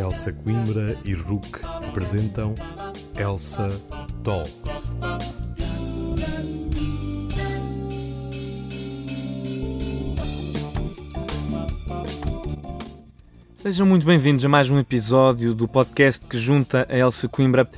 Elsa Coimbra e Rook apresentam Elsa Talks. Sejam muito bem-vindos a mais um episódio do podcast que junta a Elsa Coimbra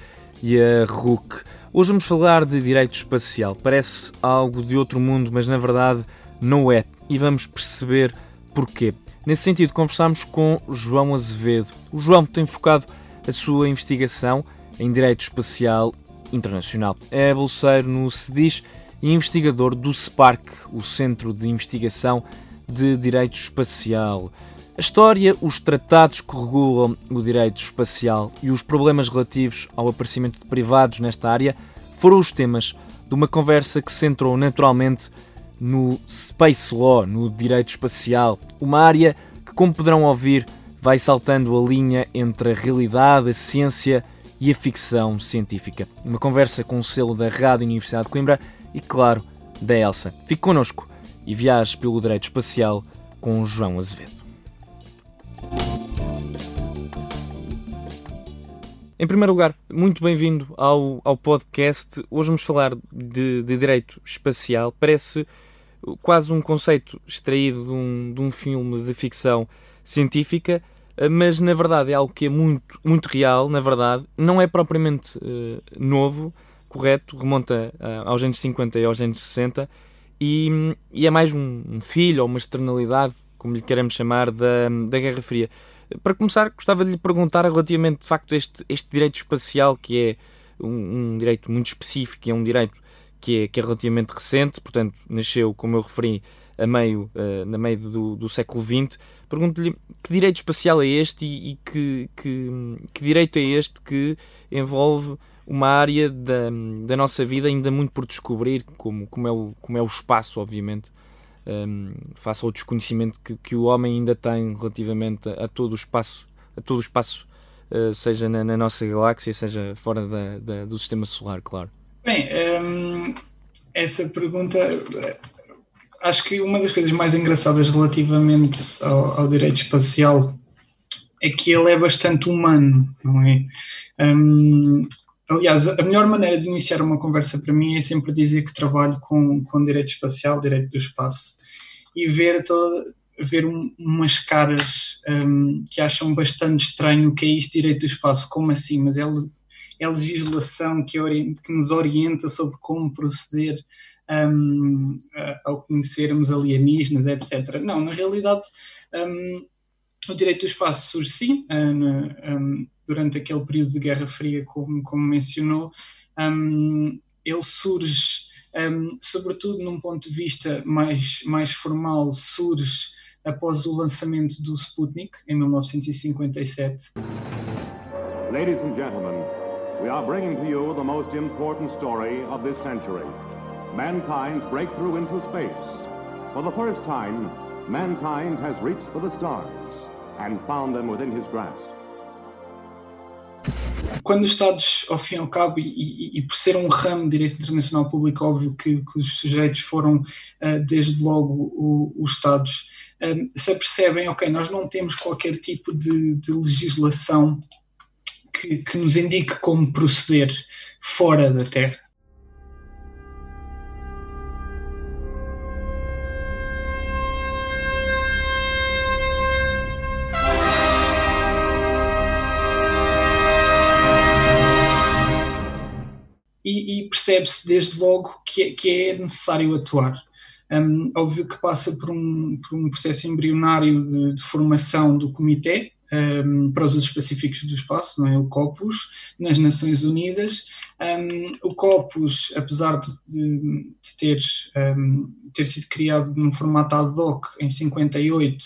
e a Rook. Hoje vamos falar de direito espacial. Parece algo de outro mundo, mas na verdade não é. E vamos perceber porquê. Nesse sentido, conversamos com João Azevedo. O João tem focado a sua investigação em direito espacial internacional. É bolseiro no CEDIS e investigador do SPARC, o Centro de Investigação de Direito Espacial. A história, os tratados que regulam o direito espacial e os problemas relativos ao aparecimento de privados nesta área foram os temas de uma conversa que centrou naturalmente no Space Law, no direito espacial, uma área que, como poderão ouvir, vai saltando a linha entre a realidade, a ciência e a ficção científica. Uma conversa com o selo da Rádio Universidade de Coimbra e, claro, da Elsa. Fique connosco e viaje pelo direito espacial com João Azevedo. Em primeiro lugar, muito bem-vindo ao, ao podcast. Hoje vamos falar de, de direito espacial. Parece quase um conceito extraído de um, de um filme de ficção científica, eh, mas na verdade é algo que é muito, muito real, na verdade, não é propriamente uh, novo, correto, remonta uh, aos anos 50 e aos anos 60, e, e é mais um, um, filho ou uma externalidade, como lhe queremos chamar, da, da Guerra Fria. Para começar, gostava de lhe perguntar relativamente, de facto, este, este direito espacial, que é um, um direito muito específico, é um direito que é, que é relativamente recente, portanto, nasceu, como eu referi, a meio, uh, na meio do, do século XX. Pergunto-lhe que direito espacial é este e, e que, que, que, direito é este que envolve uma área da, da nossa vida ainda muito por descobrir, como, como, é, o, como é o espaço, obviamente, um, ehm, face ao desconhecimento que, que o homem ainda tem relativamente a, todo o espaço, a todo o espaço uh, seja na, na, nossa galáxia, seja fora da, da, do sistema solar, claro. Bem, essa pergunta, acho que uma das coisas mais engraçadas relativamente ao, ao, direito espacial é que ele é bastante humano, não é? Hum, aliás, a melhor maneira de iniciar uma conversa para mim é sempre dizer que trabalho com, com direito espacial, direito do espaço, e ver todo, ver um, umas caras um, que acham bastante estranho o que é isto direito do espaço, como assim? Mas ele é legislação que, orienta, que nos orienta sobre como proceder um, ao conhecermos alienígenas, etc. Não, na realidade, um, o direito do espaço surge sim, um, durante aquele período de Guerra Fria, como, como mencionou, ele surge, sobretudo num ponto de vista mais, mais formal, surge após o lançamento do Sputnik, em 1957. Ladies and gentlemen, we are bringing to you the most important story of this century mankind's breakthrough into space. For the first time, mankind has reached for the stars and found them within his grasp. Quando os Estados, ao fim e ao cabo, e, e, e, por ser um ramo de direito internacional público, óbvio que, que os sujeitos foram, uh, desde logo, o, os Estados, um, se apercebem, ok, nós não temos qualquer tipo de, de legislação que, que nos indique como proceder fora da Terra. e, percebe-se desde logo que, é, que, é necessário atuar. Um, óbvio que passa por um, por um processo embrionário de, de, formação do comitê, um, para os usos específicos do espaço, não é? o COPUS, nas Nações Unidas. Um, o COPUS, apesar de, de, ter, um, ter sido criado num formato ad hoc em 58,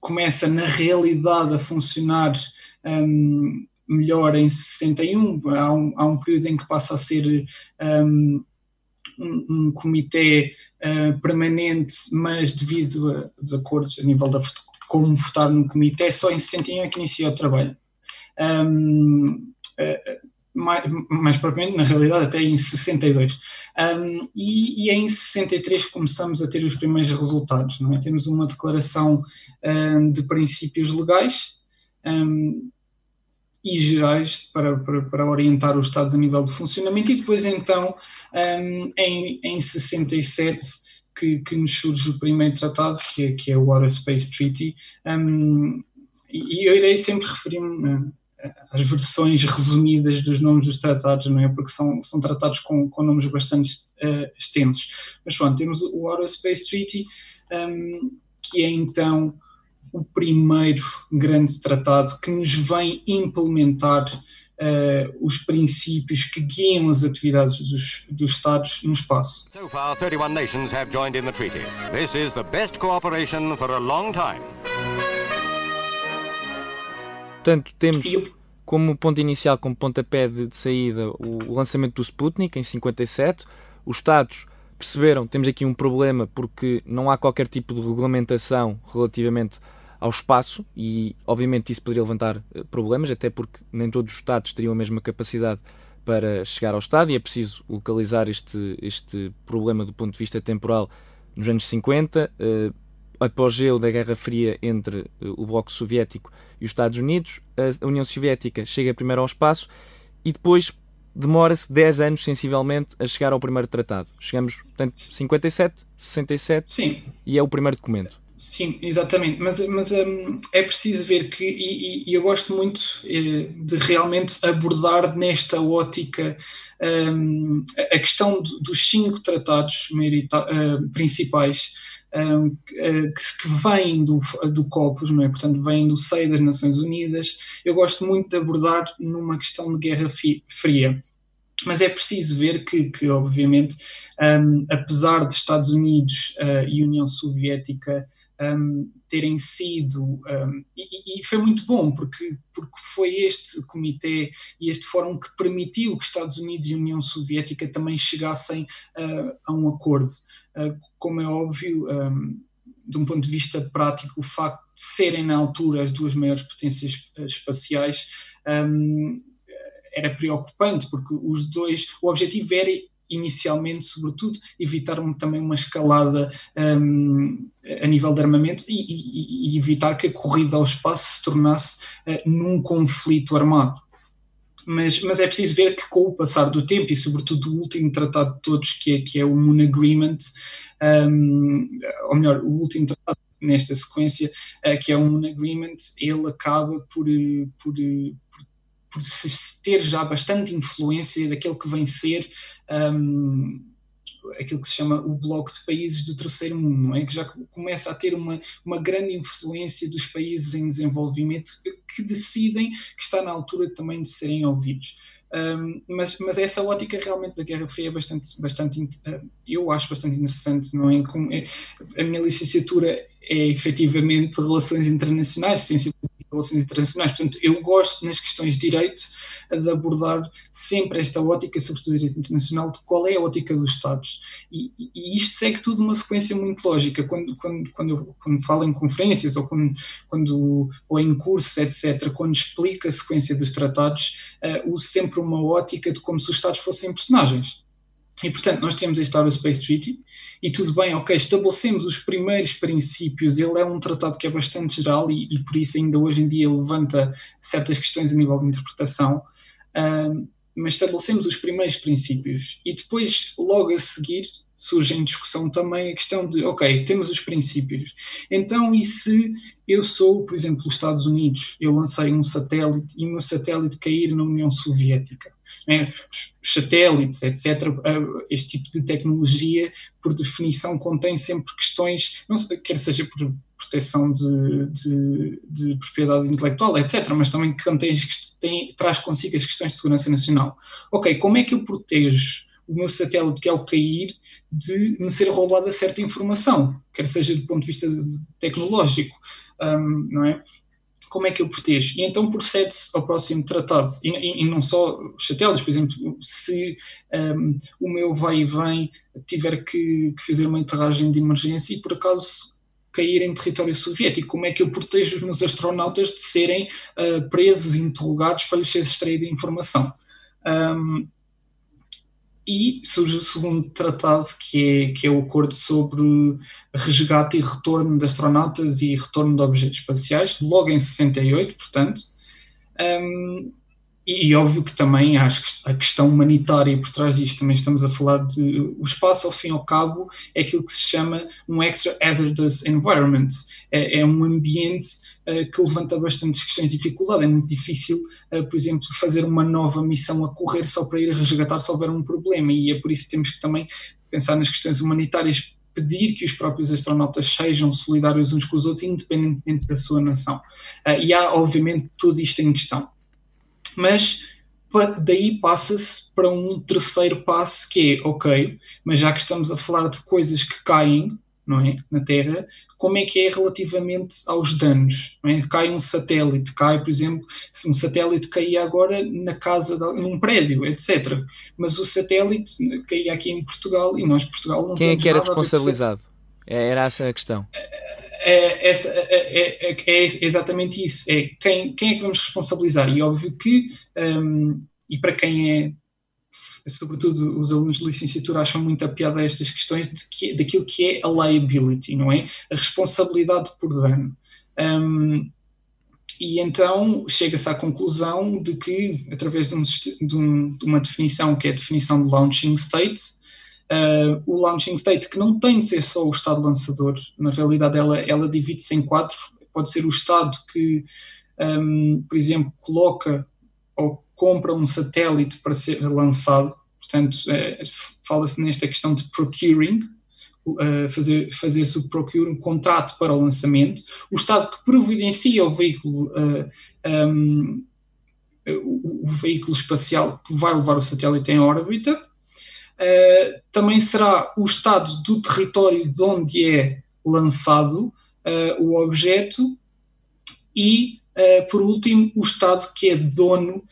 começa na realidade a funcionar melhor em 61. Há um, há um período em que passa a ser um, um, comitê uh, permanente, mas devido a desacordos a nível da como votar no comitê, só em 61 é que inicia o trabalho. Um, uh, mais, mais propriamente, na realidade, até em 62. Um, e, e em 63 começamos a ter os primeiros resultados. Não é? Temos uma declaração um, de princípios legais um, e gerais para, para, para, orientar os Estados a nível de funcionamento, e depois, então, em, em 67. Que, que nos surge o primeiro tratado, que é, que é o Water Space Treaty, e eu irei sempre referir-me as versões resumidas dos nomes dos tratados, não é? Porque são, são tratados com, com nomes bastante uh, extensos. Mas pronto, temos o Aerospace Treaty, um, que é então o primeiro grande tratado que nos vem implementar uh, os princípios que guiam as atividades dos, dos Estados no espaço. So far, 31 nations have joined in the treaty. This is the best cooperation for a long time. Portanto, temos como ponto inicial, como pontapé de, de saída, o, o, lançamento do Sputnik em 57. Os Estados perceberam temos aqui um problema porque não há qualquer tipo de regulamentação relativamente ao espaço e, obviamente, isso poderia levantar eh, problemas, até porque nem todos os Estados teriam a mesma capacidade para chegar ao Estado e é preciso localizar este, este problema do ponto de vista temporal nos anos 50 apogeu da Guerra Fria entre eh, o Bloco Soviético e os Estados Unidos. A União Soviética chega primeiro ao espaço e depois demora-se 10 anos sensivelmente a chegar ao primeiro tratado. Chegamos, portanto, 57, 67 Sim. e é o primeiro documento. Sim, exatamente, mas, mas um, é preciso ver que, e, e eu gosto muito eh, de realmente abordar nesta ótica um, a questão dos cinco tratados uh, principais eh, que, vêm do, do COPUS, não é? portanto, vêm do seio das Nações Unidas. Eu gosto muito de abordar numa questão de guerra fria. Mas é preciso ver que, que obviamente, um, apesar de Estados Unidos uh, e União Soviética um, terem sido. Um, e, e, foi muito bom, porque, porque foi este comitê e este fórum que permitiu que Estados Unidos e União Soviética também chegassem uh, a um acordo. Uh, como é óbvio, um, de um ponto de vista prático, o facto de serem na altura as duas maiores potências espaciais era preocupante, porque os dois, o objetivo era inicialmente, sobretudo, evitar também uma escalada um, a nível de armamento e, e, e, evitar que a corrida ao espaço se tornasse uh, num conflito armado. Mas, mas, é preciso ver que com o passar do tempo e sobretudo o último tratado de todos que é, que é o Moon Agreement, um, ou melhor, o último tratado nesta sequência, uh, que é o Moon Agreement, ele acaba por, eh, por, por por se ter já bastante influência daquilo que vem ser um, aquilo que se chama o bloco de países do terceiro mundo, não é? que já começa a ter uma, uma grande influência dos países em desenvolvimento que decidem que está na altura também de serem ouvidos. Um, mas, mas essa ótica realmente da Guerra Fria é bastante, bastante uh, eu acho bastante interessante, não é? Com, é a minha licenciatura é efetivamente Relações Internacionais, Ciência relações internacionais. Portanto, eu gosto nas questões de direito de abordar sempre esta ótica, sobretudo direito internacional, de qual é a ótica dos Estados. E, e isto segue tudo uma sequência muito lógica. Quando, quando, quando, eu, quando falo em conferências ou, quando, quando, ou em cursos, etc., quando explico a sequência dos tratados, uh, uso sempre uma ótica de como se os Estados fossem personagens. E, portanto, nós temos este Aerospace Treaty. E tudo bem, ok, estabelecemos os primeiros princípios, ele é um tratado que é bastante geral e, e por isso ainda hoje em dia levanta certas questões a nível de interpretação, uh, mas estabelecemos os primeiros princípios. E depois, logo a seguir, surge em discussão também a questão de, ok, temos os princípios, então e se eu sou, por exemplo, os Estados Unidos, eu lancei um satélite e o meu satélite cair na União Soviética? Né, satélites, etc. Este tipo de tecnologia, por definição, contém sempre questões, não sei, quer seja por proteção de, de, de, propriedade intelectual, etc., mas também contém, tem, traz consigo as questões de segurança nacional. Ok, como é que eu protejo o meu satélite que ao cair de me ser roubada certa informação, quer seja do ponto de vista tecnológico, um, não é? Como é que eu protejo? E então procede-se ao próximo tratado. E, e, e, não só satélites, por exemplo, se um, o meu vai e vem tiver que, que, fazer uma enterragem de emergência e por acaso cair em território soviético, como é que eu protejo os meus astronautas de serem uh, presos interrogados para lhes ser extraída informação? Um, e surge o segundo tratado, que é, que é o acordo sobre resgate e retorno de astronautas e retorno de objetos espaciais, logo em 68, portanto. Um, e, e, óbvio que também que a questão humanitária por trás disto, também estamos a falar de. O espaço, ao fim e ao cabo, é aquilo que se chama um extra hazardous environment. É, é um ambiente uh, que levanta bastantes questões de dificuldade. É muito difícil, uh, por exemplo, fazer uma nova missão a correr só para ir resgatar se houver um problema. E é por isso que temos que também pensar nas questões humanitárias pedir que os próprios astronautas sejam solidários uns com os outros, independentemente da sua nação. Uh, e há, obviamente, tudo isto em questão. Mas daí passa-se para um terceiro passo que é, ok, mas já que estamos a falar de coisas que caem, não é, na Terra, como é que é relativamente aos danos? Não é? Cai um satélite, cai, por exemplo, se um satélite caía agora na casa, de, num prédio, etc. Mas o satélite caía aqui em Portugal e nós, Portugal, não Quem é que era responsabilizado? Era essa a questão. É, é, é, é, é, exatamente isso. É quem, quem é que vamos responsabilizar? E óbvio que, um, e para quem é, sobretudo os alunos de licenciatura, acham muito a piada estas questões de que, daquilo que é a liability, não é? A responsabilidade por dano. Um, e então chega-se à conclusão de que, através de, um, de, um, de, uma definição que é a definição de launching state, Uh, o launching state, que não tem de ser só o estado lançador, na realidade ela, ela divide-se em quatro. Pode ser o estado que, um, por exemplo, coloca ou compra um satélite para ser lançado, portanto, uh, fala-se nesta questão de procuring, uh, fazer, fazer o procuring, um contrato para o lançamento, o estado que providencia o veículo. Um, o, o veículo espacial que vai levar o satélite em órbita, uh, também será o estado do território de onde é lançado uh, o objeto e, uh, por último, o estado que é dono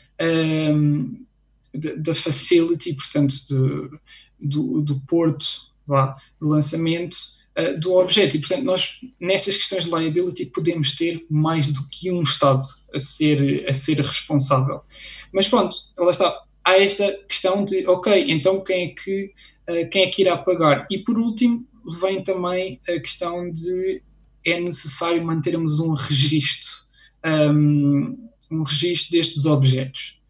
da facility, portanto, de, do, do, porto vá, de lançamento do objeto. E, portanto, nós, nestas questões de liability, podemos ter mais do que um Estado a ser, a ser responsável. Mas pronto, lá está há esta questão de, ok, então quem é que, uh, quem é que irá pagar? E por último, vem também a questão de é necessário mantermos um registro, um, um registro destes objetos.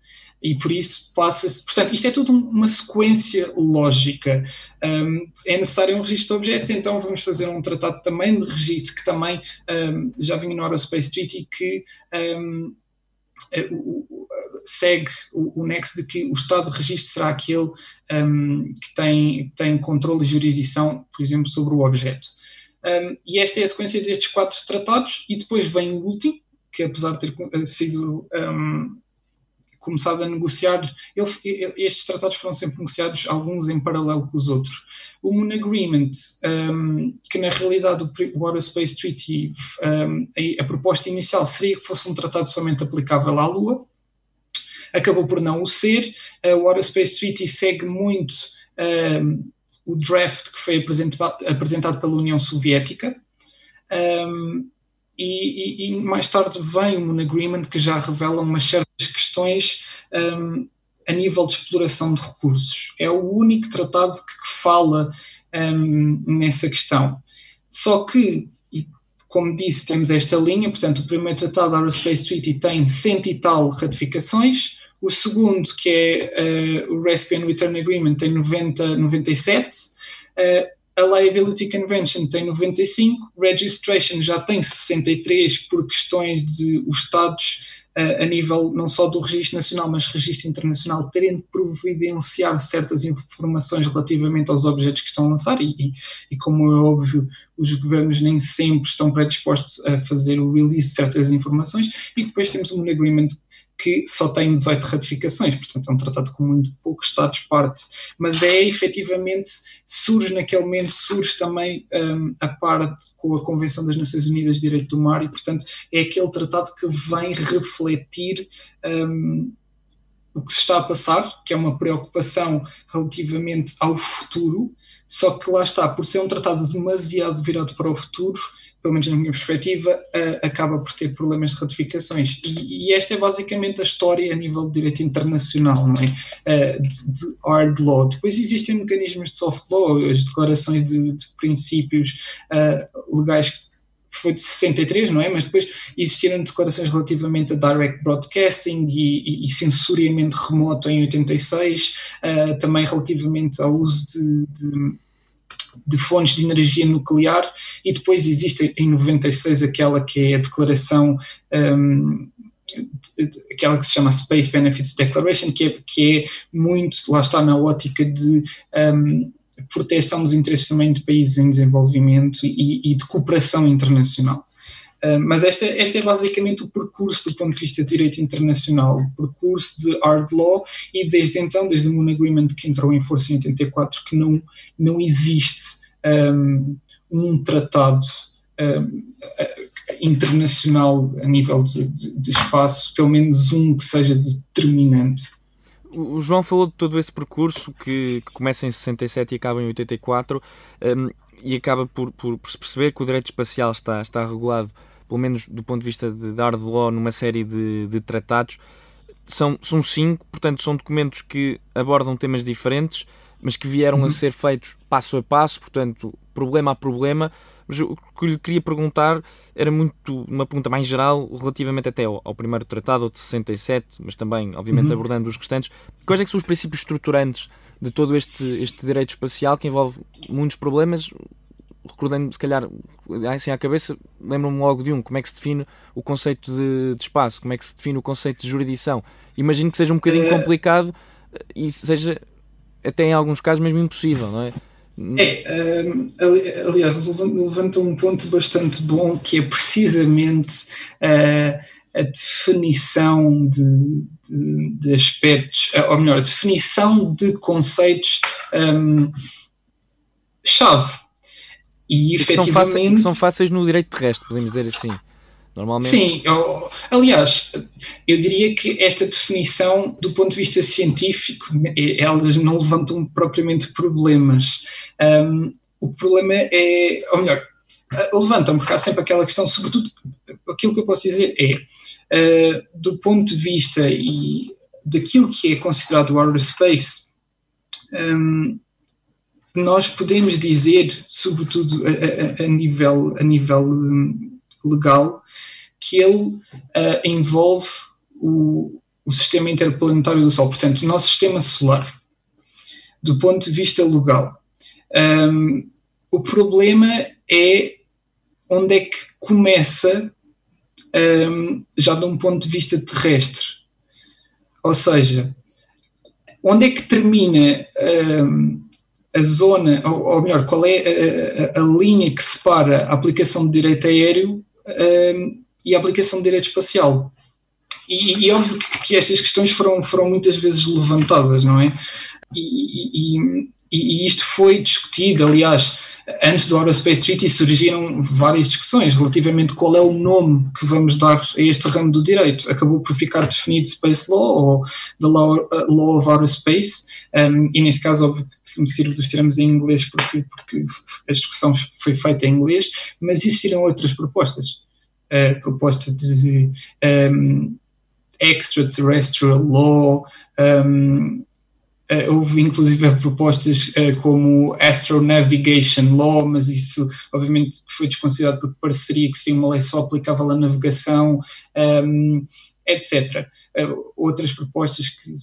E por isso passa-se. Portanto, isto é tudo uma sequência lógica. Um, é necessário um registro de objetos, então vamos fazer um tratado também de registro, que também um, já vinha no Aerospace Treaty, que é, segue o, o, nexo de que o estado de registro será aquele um, que tem, tem controle e jurisdição, por exemplo, sobre o objeto. Um, e esta é a sequência destes quatro tratados, e depois vem o último, que apesar de ter eh, sido um, começado a negociar, ele, estes tratados foram sempre negociados, alguns em paralelo com os outros. O Moon Agreement, um, que na realidade o Aerospace Treaty, um, a, a, proposta inicial seria que fosse um tratado somente aplicável à Lua, acabou por não o ser. O Aerospace Treaty segue muito um, o draft que foi apresentado, pela União Soviética. Um, e, e, e, mais tarde vem o Moon Agreement que já revela umas certas questões um, a nível de exploração de recursos. É o único tratado que, que fala nessa questão. Só que, como disse, temos esta linha, portanto, o primeiro tratado, Aerospace Treaty, tem cento e tal ratificações, o segundo, que é uh, o Rescue and Return Agreement, tem 90, 97, uh, a Liability Convention tem 95, Registration já tem 63 por questões de os Estados, uh, a nível não só do registro nacional, mas registro internacional, terem de providenciar certas informações relativamente aos objetos que estão a lançar, e, e, e, como é óbvio, os governos nem sempre estão predispostos a fazer o release de certas informações, e depois temos um agreement que só tem 18 ratificações, portanto é um tratado com muito poucos Estados-parte, mas é efetivamente, surge naquele momento, surge também um, a parte com a Convenção das Nações Unidas de Direito do Mar e, portanto, é aquele tratado que vem refletir um, o que se está a passar, que é uma preocupação relativamente ao futuro, só que lá está, por ser um tratado demasiado virado para o futuro, pelo menos na minha perspectiva, acaba por ter problemas de ratificações. E, e, esta é basicamente a história a nível de direito internacional, não é? Uh, de, de, hard law. Depois existem mecanismos de soft law, as declarações de, de princípios uh, legais foi de 63, não é? Mas depois existiram declarações relativamente a direct broadcasting e, e, e remoto em 86, uh, também relativamente ao uso de, de de fontes de energia nuclear e depois existe em 96 aquela que é a declaração um, aquela que se chama Space Benefits Declaration, que é, que é muito, lá está na ótica de um, proteção dos interesses também de países em desenvolvimento e, e de cooperação internacional. Uh, mas esta, este é basicamente o percurso do ponto de vista de direito internacional, o percurso de hard law, e desde então, desde o Moon Agreement que entrou em força em 84, que não, não existe um, um tratado um, internacional a nível de, de, de, espaço, pelo menos um que seja determinante. O João falou de todo esse percurso que, que começa em 67 e acaba em 84 um, e acaba por, por, por se perceber que o direito espacial está, está regulado pelo menos do ponto de vista de dar de law, numa série de, de tratados. São, são cinco, portanto, são documentos que abordam temas diferentes, mas que vieram uhum. a ser feitos passo a passo, portanto, problema a problema. Mas o que lhe queria perguntar era muito uma pergunta mais geral, relativamente até ao, ao primeiro tratado, de 67, mas também, obviamente, uhum. abordando os restantes. Quais é são os princípios estruturantes de todo este, este direito espacial que envolve muitos problemas, recordando se calhar, assim à cabeça, lembro-me logo de um, como é que se define o conceito de, de, espaço, como é que se define o conceito de jurisdição. Imagino que seja um bocadinho é... complicado e seja até em alguns casos mesmo impossível, não é? É, um, aliás, levanta um ponto bastante bom que é precisamente uh, a definição de, de, de, aspectos, ou melhor, a definição de conceitos um, chave e, e que são, fáceis, que são fáceis no direito terrestre, podemos dizer assim. Normalmente. Sim, eu, aliás, eu diria que esta definição, do ponto de vista científico, elas não levantam propriamente problemas. Um, o problema é, ou melhor, levantam, porque há sempre aquela questão, sobretudo, aquilo que eu posso dizer é, uh, do ponto de vista e daquilo que é considerado o outer space, um, nós podemos dizer, sobretudo a, a, a nível, a nível hum, legal, que ele uh, envolve o, o sistema interplanetário do Sol, portanto, o nosso sistema solar, do ponto de vista legal. Um, o problema é onde é que começa, um, já de um ponto de vista terrestre. Ou seja, onde é que termina um, a zona, ou, ou melhor, qual é a, a, a, linha que separa a aplicação de direito aéreo um, e a aplicação de direito espacial. E, e óbvio que, que, estas questões foram, foram muitas vezes levantadas, não é? E, e, e isto foi discutido, aliás, antes do Aerospace Treaty surgiram várias discussões relativamente qual é o nome que vamos dar a este ramo do direito. Acabou por ficar definido Space Law ou The Law, uh, law of Aerospace, um, e neste caso, me sirvo dos termos em inglês porque, porque a discussão foi feita em inglês, mas existiram outras propostas. A proposta de um, extraterrestrial law, um, houve inclusive propostas uh, como Astronavigation Law, mas isso obviamente foi desconsiderado porque pareceria que seria uma lei só aplicável à navegação, um, etc. Uh, outras propostas que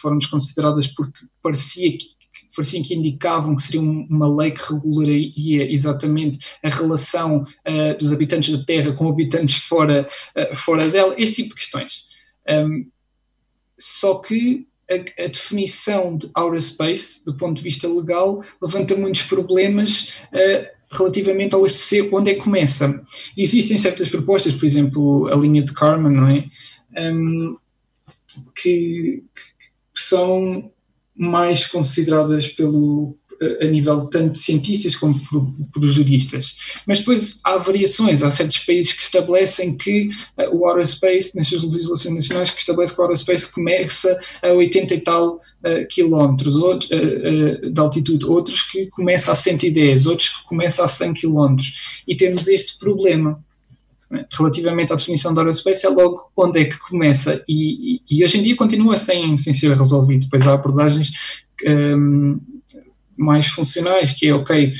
foram desconsideradas porque parecia que pareciam que indicavam que seria uma lei que regularia exatamente a relação uh, dos habitantes da Terra com habitantes fora, uh, fora dela, este tipo de questões. Um, só que a, a, definição de outer space, do ponto de vista legal, levanta muitos problemas uh, relativamente ao onde é que começa. Existem certas propostas, por exemplo, a linha de Karman, não é? Um, que, que, são mais consideradas pelo, a nível tanto de cientistas como por, por, juristas. Mas depois há variações, há certos países que estabelecem que uh, o aerospace, nas suas legislações nacionais, que estabelece que o aerospace começa a 80 e tal uh, quilómetros uh, de altitude, outros que começa a 110, outros que começa a 100 quilómetros. E temos este problema relativamente à definição do aerospace é logo onde é que começa e, e, e, hoje em dia continua sem, sem ser resolvido. Depois há abordagens um, mais funcionais, que é ok,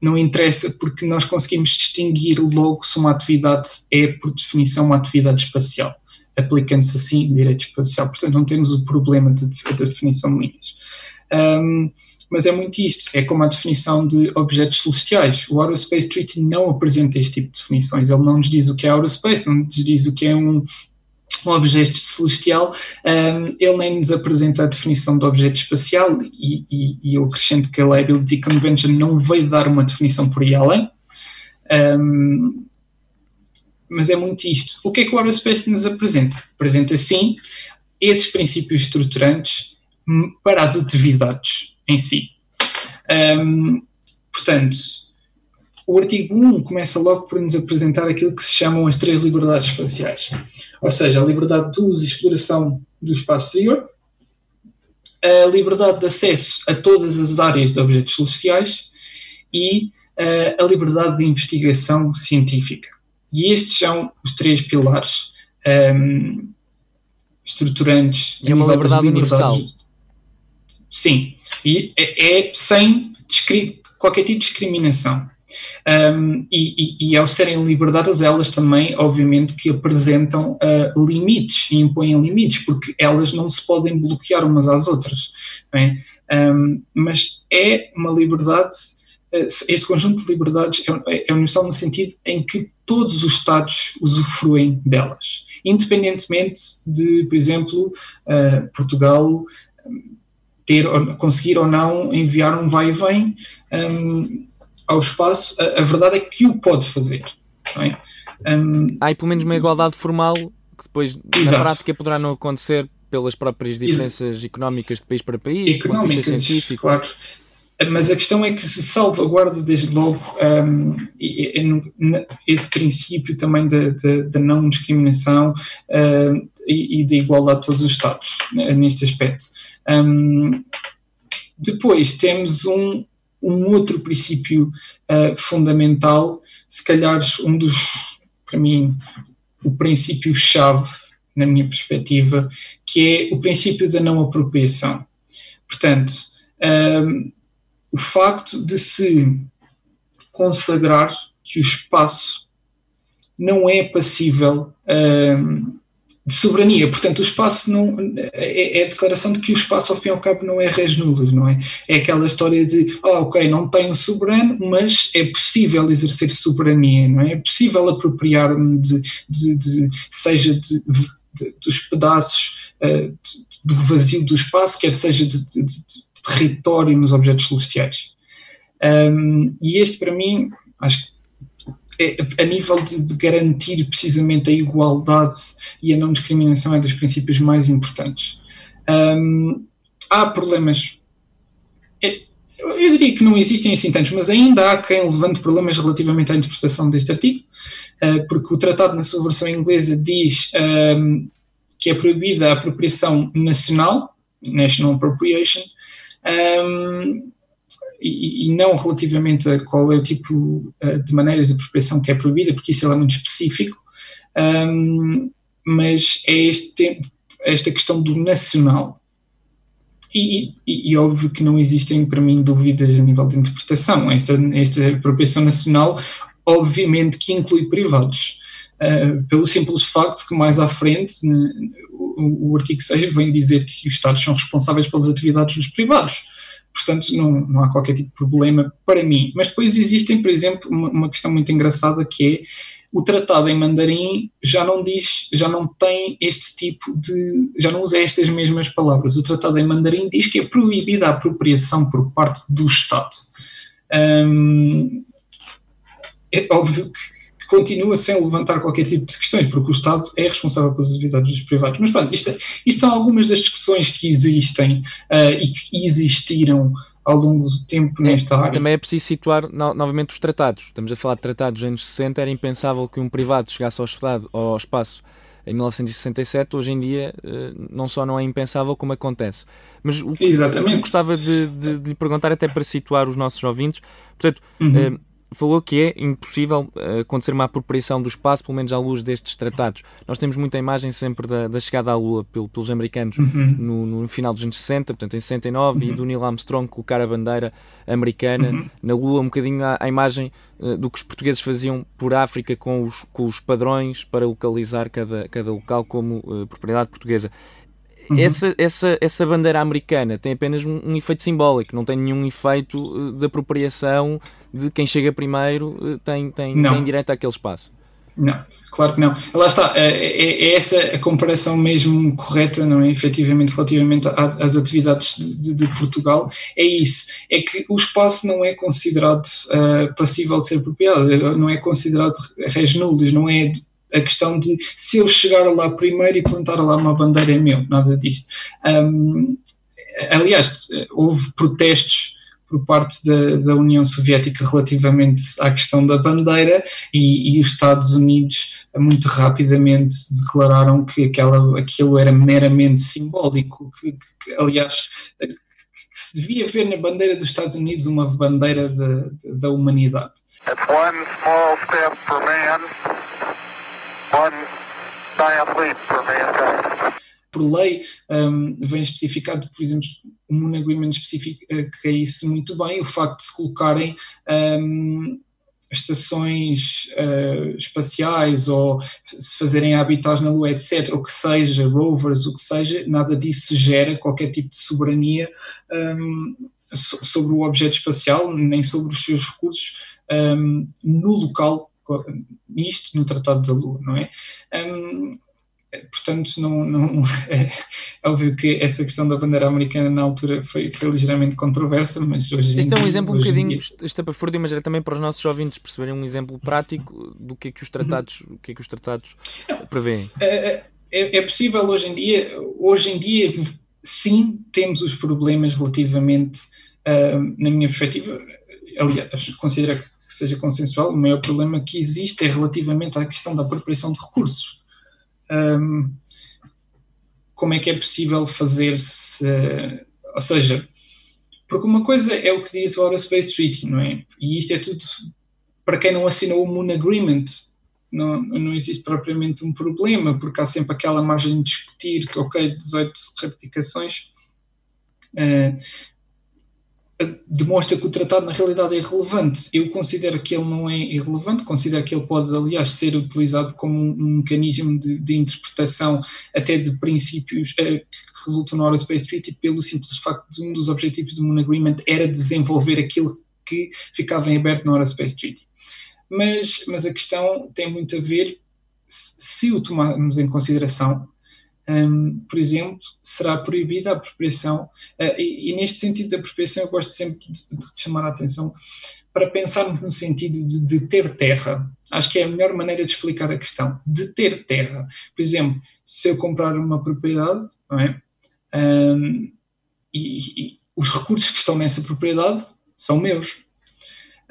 não interessa porque nós conseguimos distinguir logo se uma atividade é, por definição, uma atividade espacial, aplicando-se assim direito espacial. Portanto, não temos o problema da de, de definição de linhas. Um, mas é muito isto, é como a definição de objetos celestiais. O Aerospace Treaty não apresenta este tipo de definições, ele não nos diz o que é aerospace, não nos diz o que é um, um objeto celestial, um, ele nem nos apresenta a definição de objeto espacial e, e, e eu acrescento que a Liability Convention não veio dar uma definição por aí além. Um, mas é muito isto. O que é que o Aerospace nos apresenta? Apresenta, sim, esses princípios estruturantes para as atividades em si. Um, portanto, o artigo 1 começa logo por nos apresentar aquilo que se chamam as três liberdades espaciais, ou seja, a liberdade de uso e exploração do espaço exterior, a liberdade de acesso a todas as áreas de objetos celestiais e uh, a liberdade de investigação científica. E estes são os três pilares um, estruturantes. E é uma liberdade universal. Sim, e é, é sem qualquer tipo de discriminação. Um, e, e, e, ao serem liberdades, elas também, obviamente, que apresentam uh, limites e impõem limites, porque elas não se podem bloquear umas às outras. Um, mas é uma liberdade, uh, este conjunto de liberdades é, é universal no sentido em que todos os Estados usufruem delas, independentemente de, por exemplo, uh, Portugal ter, conseguir ou não enviar um vai e vem um, ao espaço, a, a, verdade é que o pode fazer. É? Um, Há aí pelo menos uma igualdade formal que depois exato. na prática poderá não acontecer pelas próprias diferenças económicas de país para país, económicas, científico. Claro. Mas a questão é que se salvaguarda desde logo um, esse princípio também da não discriminação uh, e, e da igualdade de todos os Estados né, neste aspecto. Um, depois temos um, um outro princípio uh, fundamental, se calhar um dos, para mim, o princípio-chave, na minha perspectiva, que é o princípio da não apropriação. Portanto, um, o facto de se consagrar que o espaço não é passível um, de soberania. Portanto, o espaço não é, é, a declaração de que o espaço, ao fim e ao cabo, não é res nulos, não é? É aquela história de, ah, ok, não tenho soberano, mas é possível exercer soberania, não é? É possível apropriar-me de, de, de, seja de, dos pedaços uh, do vazio do espaço, quer seja de, território nos objetos celestiais. Um, e este, para mim, acho que a nível de, de, garantir precisamente a igualdade e a não discriminação é dos princípios mais importantes. Um, há problemas. É, eu diria que não existem assim tantos, mas ainda há quem levante problemas relativamente à interpretação deste artigo, uh, porque o tratado, na sua versão inglesa, diz um, que é proibida a apropriação nacional, national appropriation, um, e, e, não relativamente a qual é o tipo uh, de maneiras de apropriação que é proibida, porque isso é muito específico, um, mas é este, esta questão do nacional. E, e, e, óbvio que não existem para mim dúvidas a nível de interpretação. Esta, esta apropriação nacional, obviamente, que inclui privados. Uh, pelo simples facto que mais à frente né, o, o artigo 6 vem dizer que os Estados são responsáveis pelas atividades dos privados portanto não, não há qualquer tipo de problema para mim. Mas depois existem, por exemplo, uma, uma questão muito engraçada que é o tratado em mandarim já não diz, já não tem este tipo de, já não usa estas mesmas palavras. O tratado em mandarim diz que é proibida a apropriação por parte do Estado. Hum, é óbvio que continua sem levantar qualquer tipo de questões, porque o Estado é responsável pelas atividades dos privados. Mas pronto, isto, isto são algumas das discussões que existem uh, e que existiram ao longo do tempo é, nesta área. Também é preciso situar no, novamente os tratados. Estamos a falar de tratados dos anos 60, era impensável que um privado chegasse ao, estado, ao espaço em 1967, hoje em dia eh, não só não é impensável como acontece. Mas o, Exatamente. que eu gostava de, de, de, lhe perguntar, até para situar os nossos ouvintes, portanto, uhum. Eh, falou que é impossível uh, acontecer uma apropriação do espaço, pelo menos à luz destes tratados. Nós temos muita imagem sempre da, da chegada à Lua pelo, pelos americanos uhum. no, no, final dos anos 60, portanto em 69, uhum. e do Neil Armstrong colocar a bandeira americana uhum. na Lua, um bocadinho à, à imagem uh, do que os portugueses faziam por África com os, com os padrões para localizar cada, cada local como uh, propriedade portuguesa. Uhum. Essa, essa, essa bandeira americana tem apenas um, um, efeito simbólico, não tem nenhum efeito de apropriação de quem chega primeiro uh, tem, tem, tem direito àquele espaço. Não, claro que não. Lá está, é, é, essa a comparação mesmo correta, não é? Efetivamente, relativamente às atividades de, de, Portugal, é isso. É que o espaço não é considerado uh, passível de ser apropriado, não é considerado res nulos, não é a questão de se eu chegar lá primeiro e plantar lá uma bandeira é meu, nada disto. Um, aliás, houve protestos por parte da, da, União Soviética relativamente à questão da bandeira e, e, os Estados Unidos muito rapidamente declararam que aquela, aquilo era meramente simbólico, que, que aliás que se devia ver na bandeira dos Estados Unidos uma bandeira de, de, da humanidade. One small step for man, por lei, um, vem especificado, por exemplo, Moon Agreement especifica que é isso muito bem, o facto de se colocarem um, estações uh, espaciais ou se fazerem habitats na Lua, etc., o que seja, rovers, o que seja, nada disso gera qualquer tipo de soberania um, sobre o objeto espacial, nem sobre os seus recursos um, no local nisto no Tratado da Lua, não é? Um, portanto, não, não, é, óbvio que essa questão da bandeira americana na altura foi, foi ligeiramente controversa, mas hoje Este é um exemplo um bocadinho, dia... estapafúrdio, mas era também para os nossos ouvintes perceberem um exemplo prático do que é que os tratados, uhum. que é que os tratados prevêem. É, é, é, é possível hoje em dia, hoje em dia sim temos os problemas relativamente, uh, na minha perspectiva, aliás, considero que seja consensual, o maior problema que existe é relativamente à questão da apropriação de recursos. Um, como é que é possível fazer-se, ou seja, porque uma coisa é o que diz o Aerospace Treaty, não é? E isto é tudo, para quem não assinou o Moon Agreement, não, não existe propriamente um problema, porque há sempre aquela margem de discutir que, ok, 18 ratificações, uh, demonstra que o tratado na realidade é irrelevante. Eu considero que ele não é irrelevante, considero que ele pode, aliás, ser utilizado como um, mecanismo de, de, interpretação até de princípios uh, que resultam no Aerospace Treaty pelo simples facto de um dos objetivos do Moon Agreement era desenvolver aquilo que ficava em aberto no Aerospace Treaty. Mas, mas a questão tem muito a ver se o tomarmos em consideração um, por exemplo, será proibida a apropriação, uh, e, e, neste sentido da apropriação eu gosto sempre de, de, chamar a atenção para pensarmos no sentido de, de, ter terra. Acho que é a melhor maneira de explicar a questão, de ter terra. Por exemplo, se eu comprar uma propriedade, não é? Um, e, e, os recursos que estão nessa propriedade são meus.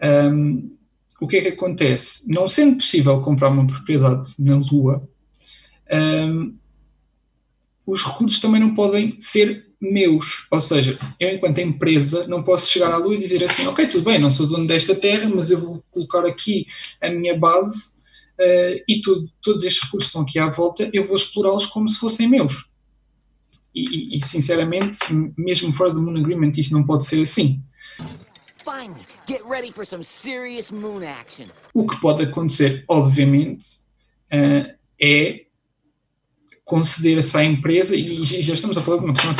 Um, o que é que acontece? Não sendo possível comprar uma propriedade na Lua, os recursos também não podem ser meus. Ou seja, eu, enquanto empresa, não posso chegar à Lua e dizer assim: ok, tudo bem, não sou dono desta terra, mas eu vou colocar aqui a minha base uh, e tudo, todos estes recursos estão aqui à volta, eu vou explorá-los como se fossem meus. E, e, e, sinceramente, mesmo fora do Moon Agreement, isto não pode ser assim. O que pode acontecer, obviamente, uh, é conceder-se à empresa, e já estamos a falar de uma questão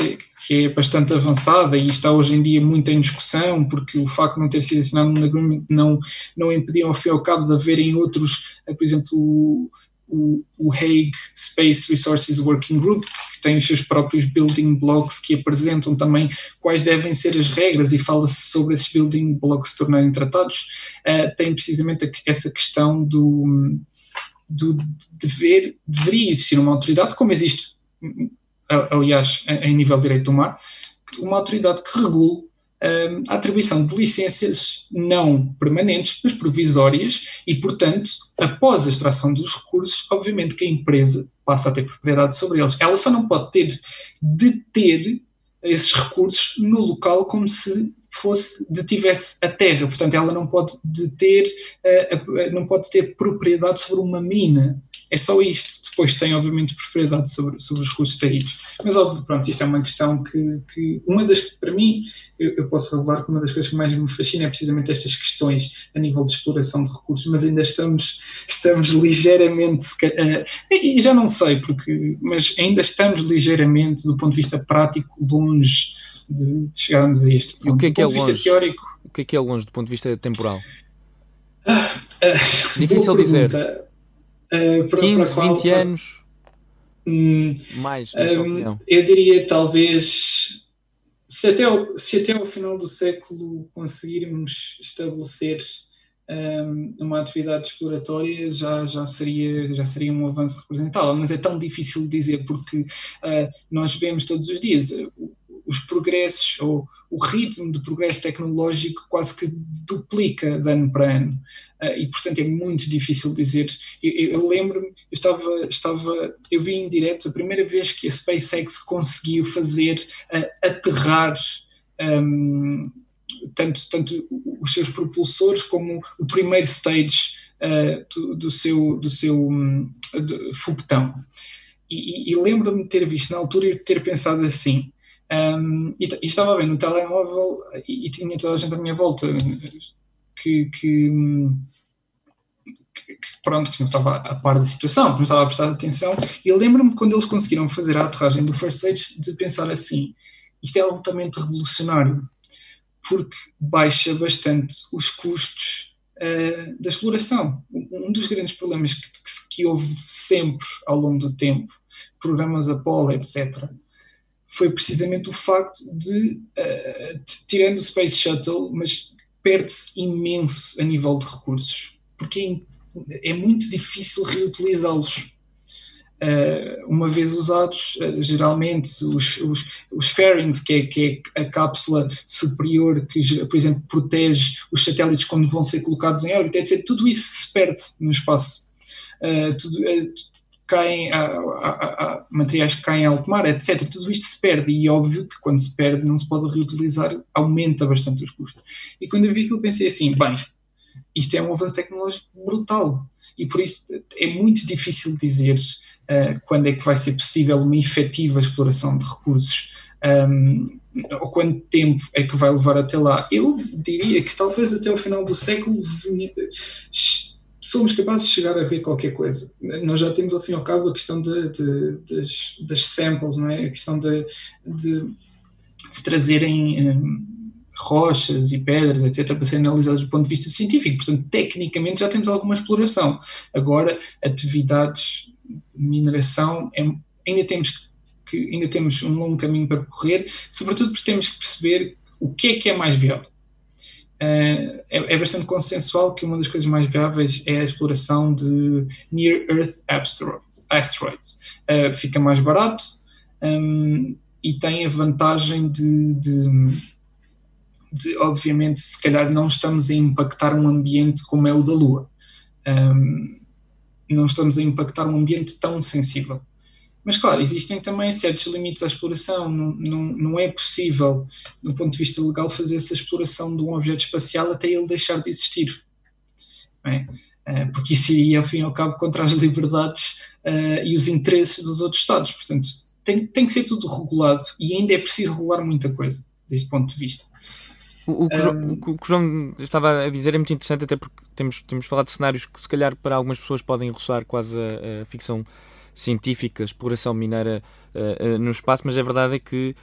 que é bastante avançada e está hoje em dia muito em discussão, porque o facto de não ter sido assinado um agreement não, não impediu ao fim e ao cabo de haverem outros, eh, por exemplo, o, o, o Hague Space Resources Working Group, que tem os seus próprios building blocks que apresentam também quais devem ser as regras e fala-se sobre esses building blocks se tornarem tratados, uh, tem precisamente essa questão do do dever, deveria existir uma autoridade, como existe, aliás, em nível de direito do mar, uma autoridade que regule a atribuição de licenças não permanentes, mas provisórias, e, portanto, após a extração dos recursos, obviamente que a empresa passa a ter propriedade sobre eles. Ela só não pode ter de ter esses recursos no local como se fosse detivesse a terra, portanto ela não pode deter, uh, não pode ter propriedade sobre uma mina. É só isto. Depois tem, obviamente, propriedade sobre, sobre os recursos extraídos. Mas, óbvio, pronto, isto é uma questão que, que uma das que, para mim, eu, eu, posso revelar que uma das coisas que mais me fascina é precisamente estas questões a nível de exploração de recursos, mas ainda estamos, estamos ligeiramente, uh, e já não sei, porque, mas ainda estamos ligeiramente, do ponto de vista prático, longe de, de chegarmos a isto. E o que é que é longe? Teórico, o que é que é longe do ponto de vista temporal? Ah, uh, Difícil dizer. Uh, para, 15, para qual, 20 para... anos? Hum, Mais, na sua opinião? Eu diria talvez se até, ao, se até ao final do século conseguirmos estabelecer um, uma atividade exploratória já, já, seria, já seria um avanço representável, mas é tão difícil dizer porque uh, nós vemos todos os dias os progressos ou o ritmo de progresso tecnológico quase que duplica de ano para ano. Uh, e portanto é muito difícil dizer. Eu, eu lembro-me, eu estava, estava eu vi em direto a primeira vez que a SpaceX conseguiu fazer uh, aterrar um, tanto, tanto os seus propulsores como o primeiro stage uh, do, do, seu, do seu um, foguetão. E, e lembro-me de ter visto na altura e ter pensado assim um, e, e, estava bem no telemóvel e, e, tinha toda a gente à minha volta que, que, que, pronto, que não estava a par da situação, que não estava a prestar atenção. E lembro-me quando eles conseguiram fazer a aterragem do First Stage de pensar assim: isto é altamente revolucionário, porque baixa bastante os custos uh, da exploração. Um dos grandes problemas que, que houve sempre ao longo do tempo, programas Apollo, etc foi precisamente o facto de, uh, tirando o Space Shuttle, mas perde-se imenso a nível de recursos, porque é, é muito difícil reutilizá-los. Uh, uma vez usados, uh, geralmente os, os, os fairings, que é, que é, a cápsula superior que, por exemplo, protege os satélites quando vão ser colocados em órbita, etc., tudo isso se perde no espaço. Uh, tudo, caem, materiais que caem em alto mar, etc. Tudo isto se perde e óbvio que quando se perde não se pode reutilizar, aumenta bastante os custos. E quando eu vi aquilo pensei assim, bem, isto é um avanço tecnológico brutal e por isso é muito difícil dizer uh, quando é que vai ser possível uma efetiva exploração de recursos um, ou quanto tempo é que vai levar até lá. Eu diria que talvez até o final do século somos capazes de chegar a ver qualquer coisa. Nós já temos, ao fim e ao cabo, a questão de, de, das, das, samples, não é? a questão de, de, se trazerem um, rochas e pedras, etc., para serem analisadas do ponto de vista científico. Portanto, tecnicamente já temos alguma exploração. Agora, atividades de mineração, é, ainda temos que ainda temos um longo caminho para percorrer, sobretudo porque temos que perceber o que é que é mais viável. Uh, é, é, bastante consensual que uma das coisas mais viáveis é a exploração de Near Earth Asteroids. Uh, fica mais barato um, e tem a vantagem de, de, de, obviamente, se calhar não estamos a impactar um ambiente como é o da Lua. Um, não estamos a impactar um ambiente tão sensível. Mas, claro, existem também certos limites à exploração. Não, não, não é possível, do ponto de vista legal, fazer essa exploração de um objeto espacial até ele deixar de existir. É? Eh, porque isso iria, ao fim e ao cabo, contra as liberdades uh, e os interesses dos outros Estados. Portanto, tem, tem que ser tudo regulado e ainda é preciso regular muita coisa, deste ponto de vista. O, o, que um, o, que o, João estava a dizer é muito interessante, até porque temos, temos falado de cenários que, se calhar, para algumas pessoas podem roçar quase a, a ficção científica, exploração mineira uh, uh, no espaço, mas a verdade é que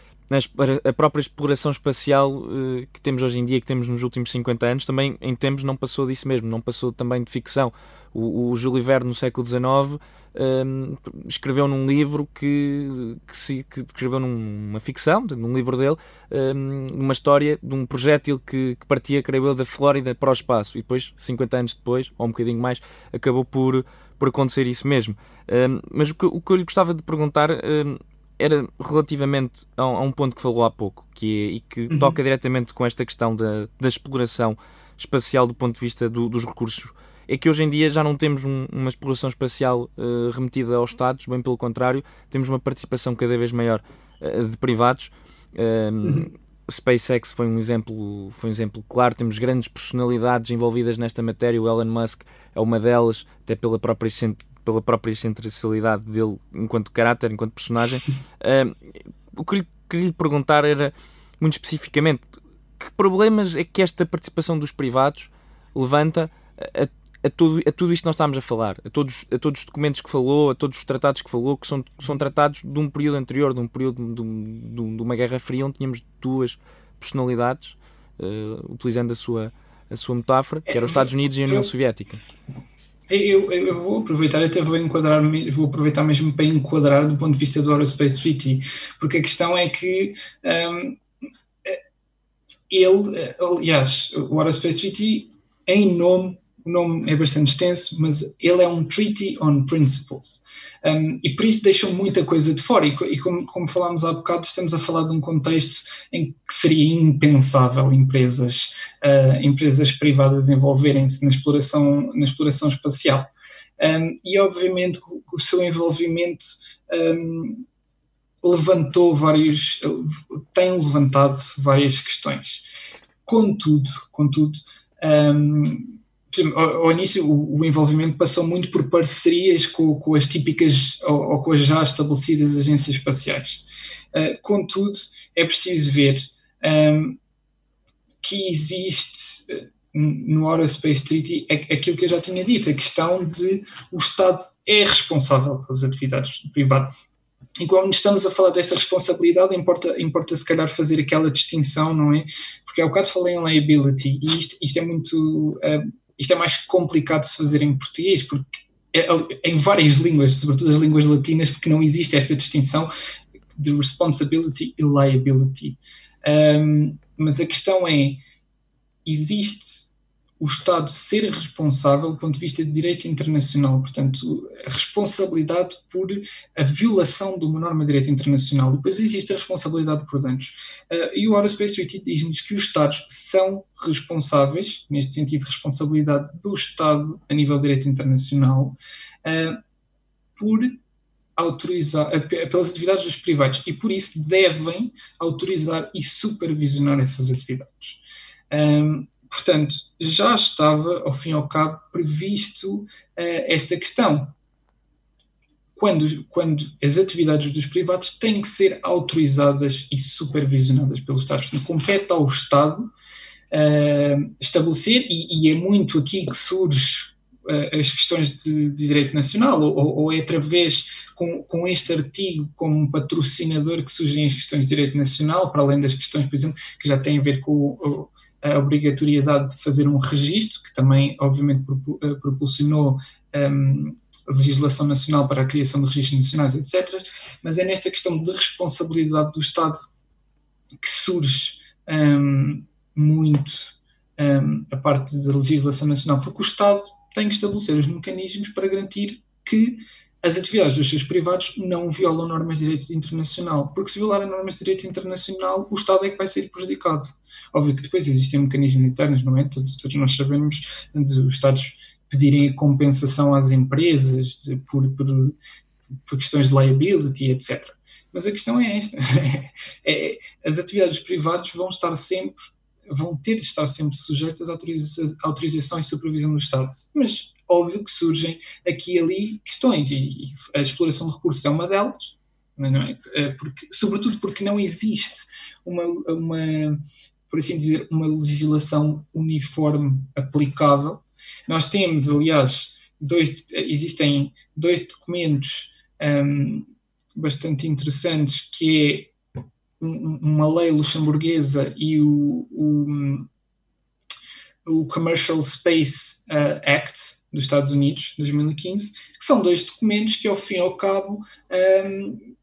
a própria exploração espacial uh, que temos hoje em dia, que temos nos últimos 50 anos, também em tempos não passou disso mesmo, não passou também de ficção. O, o Júlio Verne, no século XIX, ehm, escreveu num livro que, que, se, que escreveu numa ficção, num livro dele, um, ehm, uma história de um projétil que, que partia, creio eu, da Flórida para o espaço. E depois, 50 anos depois, ou um bocadinho mais, acabou por, por acontecer isso mesmo. Um, mas o que, o que, eu lhe gostava de perguntar um, era relativamente a, a, um ponto que falou há pouco, que é, e que uhum. toca diretamente com esta questão da, da exploração espacial do ponto de vista do, dos recursos. É que hoje em dia já não temos um, uma exploração espacial uh, remetida aos Estados, bem pelo contrário, temos uma participação cada vez maior uh, de privados. uhum. SpaceX foi um exemplo, foi um exemplo claro. Temos grandes personalidades envolvidas nesta matéria. O Elon Musk é uma delas, até pela própria pela própria centralidade dele enquanto caráter, enquanto personagem. Uh, o que lhe queria lhe perguntar era, muito especificamente, que problemas é que esta participação dos privados levanta a, a, tudo, a tudo isto que nós estamos a falar, a todos, a todos os documentos que falou, a todos os tratados que falou, que são, são tratados de um período anterior, de um período de, de, de uma Guerra Fria, onde tínhamos duas personalidades, uh, utilizando a sua, a sua metáfora, que eram os Estados Unidos e a União Soviética. Eu, eu, vou aproveitar, até vou enquadrar, vou aproveitar mesmo para enquadrar do ponto de vista do Aerospace Treaty, porque a questão é que um, ele, aliás, o Aerospace Treaty, em nome, o nome é bastante extenso, mas ele é um Treaty on Principles. Um, e por isso deixam muita coisa de fora. E, e como, como, falámos há bocado, estamos a falar de um contexto em que seria impensável empresas, uh, empresas privadas envolverem-se na exploração, na exploração espacial. Um, e obviamente o, o seu envolvimento um, levantou vários, tem levantado várias questões. Contudo, contudo, um, ao, início o, envolvimento passou muito por parcerias com, com as típicas ou, ou, com as já estabelecidas agências espaciais. Uh, contudo, é preciso ver um, que existe uh, no Aerospace Treaty aquilo que eu já tinha dito, a questão de o Estado é responsável pelas atividades do privado. E quando estamos a falar desta responsabilidade, importa, importa se calhar fazer aquela distinção, não é? Porque há bocado falei em liability e isto, isto é muito. Uh, isto é mais complicado de se fazer em português, porque é, em várias línguas, sobretudo as línguas latinas, porque não existe esta distinção de responsibility e liability. Um, mas a questão é: existe o Estado ser responsável do ponto de vista de direito internacional, portanto, a responsabilidade por a violação de uma norma de direito internacional. Depois existe a responsabilidade por danos. Uh, e o Aerospace Treaty diz-nos que os Estados são responsáveis, neste sentido, responsabilidade do Estado a nível de direito internacional, uh, por autorizar pelas atividades dos privados e por isso devem autorizar e supervisionar essas atividades. Um, Portanto, já estava, ao fim e ao cabo, previsto uh, esta questão. Quando, quando as atividades dos privados têm que ser autorizadas e supervisionadas pelos Estados. Portanto, compete ao Estado uh, estabelecer, e, e, é muito aqui que surge uh, as questões de, de direito nacional, ou, ou, é através, com, com este artigo, como um patrocinador que surgem as questões de direito nacional, para além das questões, por exemplo, que já têm a ver com a obrigatoriedade de fazer um registro, que também, obviamente, eh, propulsionou um, a legislação nacional para a criação de registros nacionais, etc. Mas é nesta questão de responsabilidade do Estado que surge um, muito um, a parte da legislação nacional, porque o Estado tem que estabelecer os mecanismos para garantir que as atividades dos seus privados não violam normas de direito internacional, porque se violarem normas de direito internacional, o Estado é que vai ser prejudicado. Óbvio que depois existem mecanismos internos, não é? Todos, todos nós sabemos de os Estados pedirem compensação às empresas por, por, por, questões de liability, etc. Mas a questão é esta: é, as atividades privadas vão estar sempre, vão ter de estar sempre sujeitas à autorização, autorização e supervisão do Estado. Mas óbvio que surgem aqui e ali questões, e, a exploração de recursos é uma delas, é? é? Porque, sobretudo porque não existe uma, uma, por assim dizer, uma legislação uniforme aplicável. Nós temos, aliás, dois, existem dois documentos um, bastante interessantes, que é uma lei luxemburguesa e o, o, o Commercial Space uh, Act, dos Estados Unidos, 2015, que são dois documentos que, ao fim e ao cabo, um,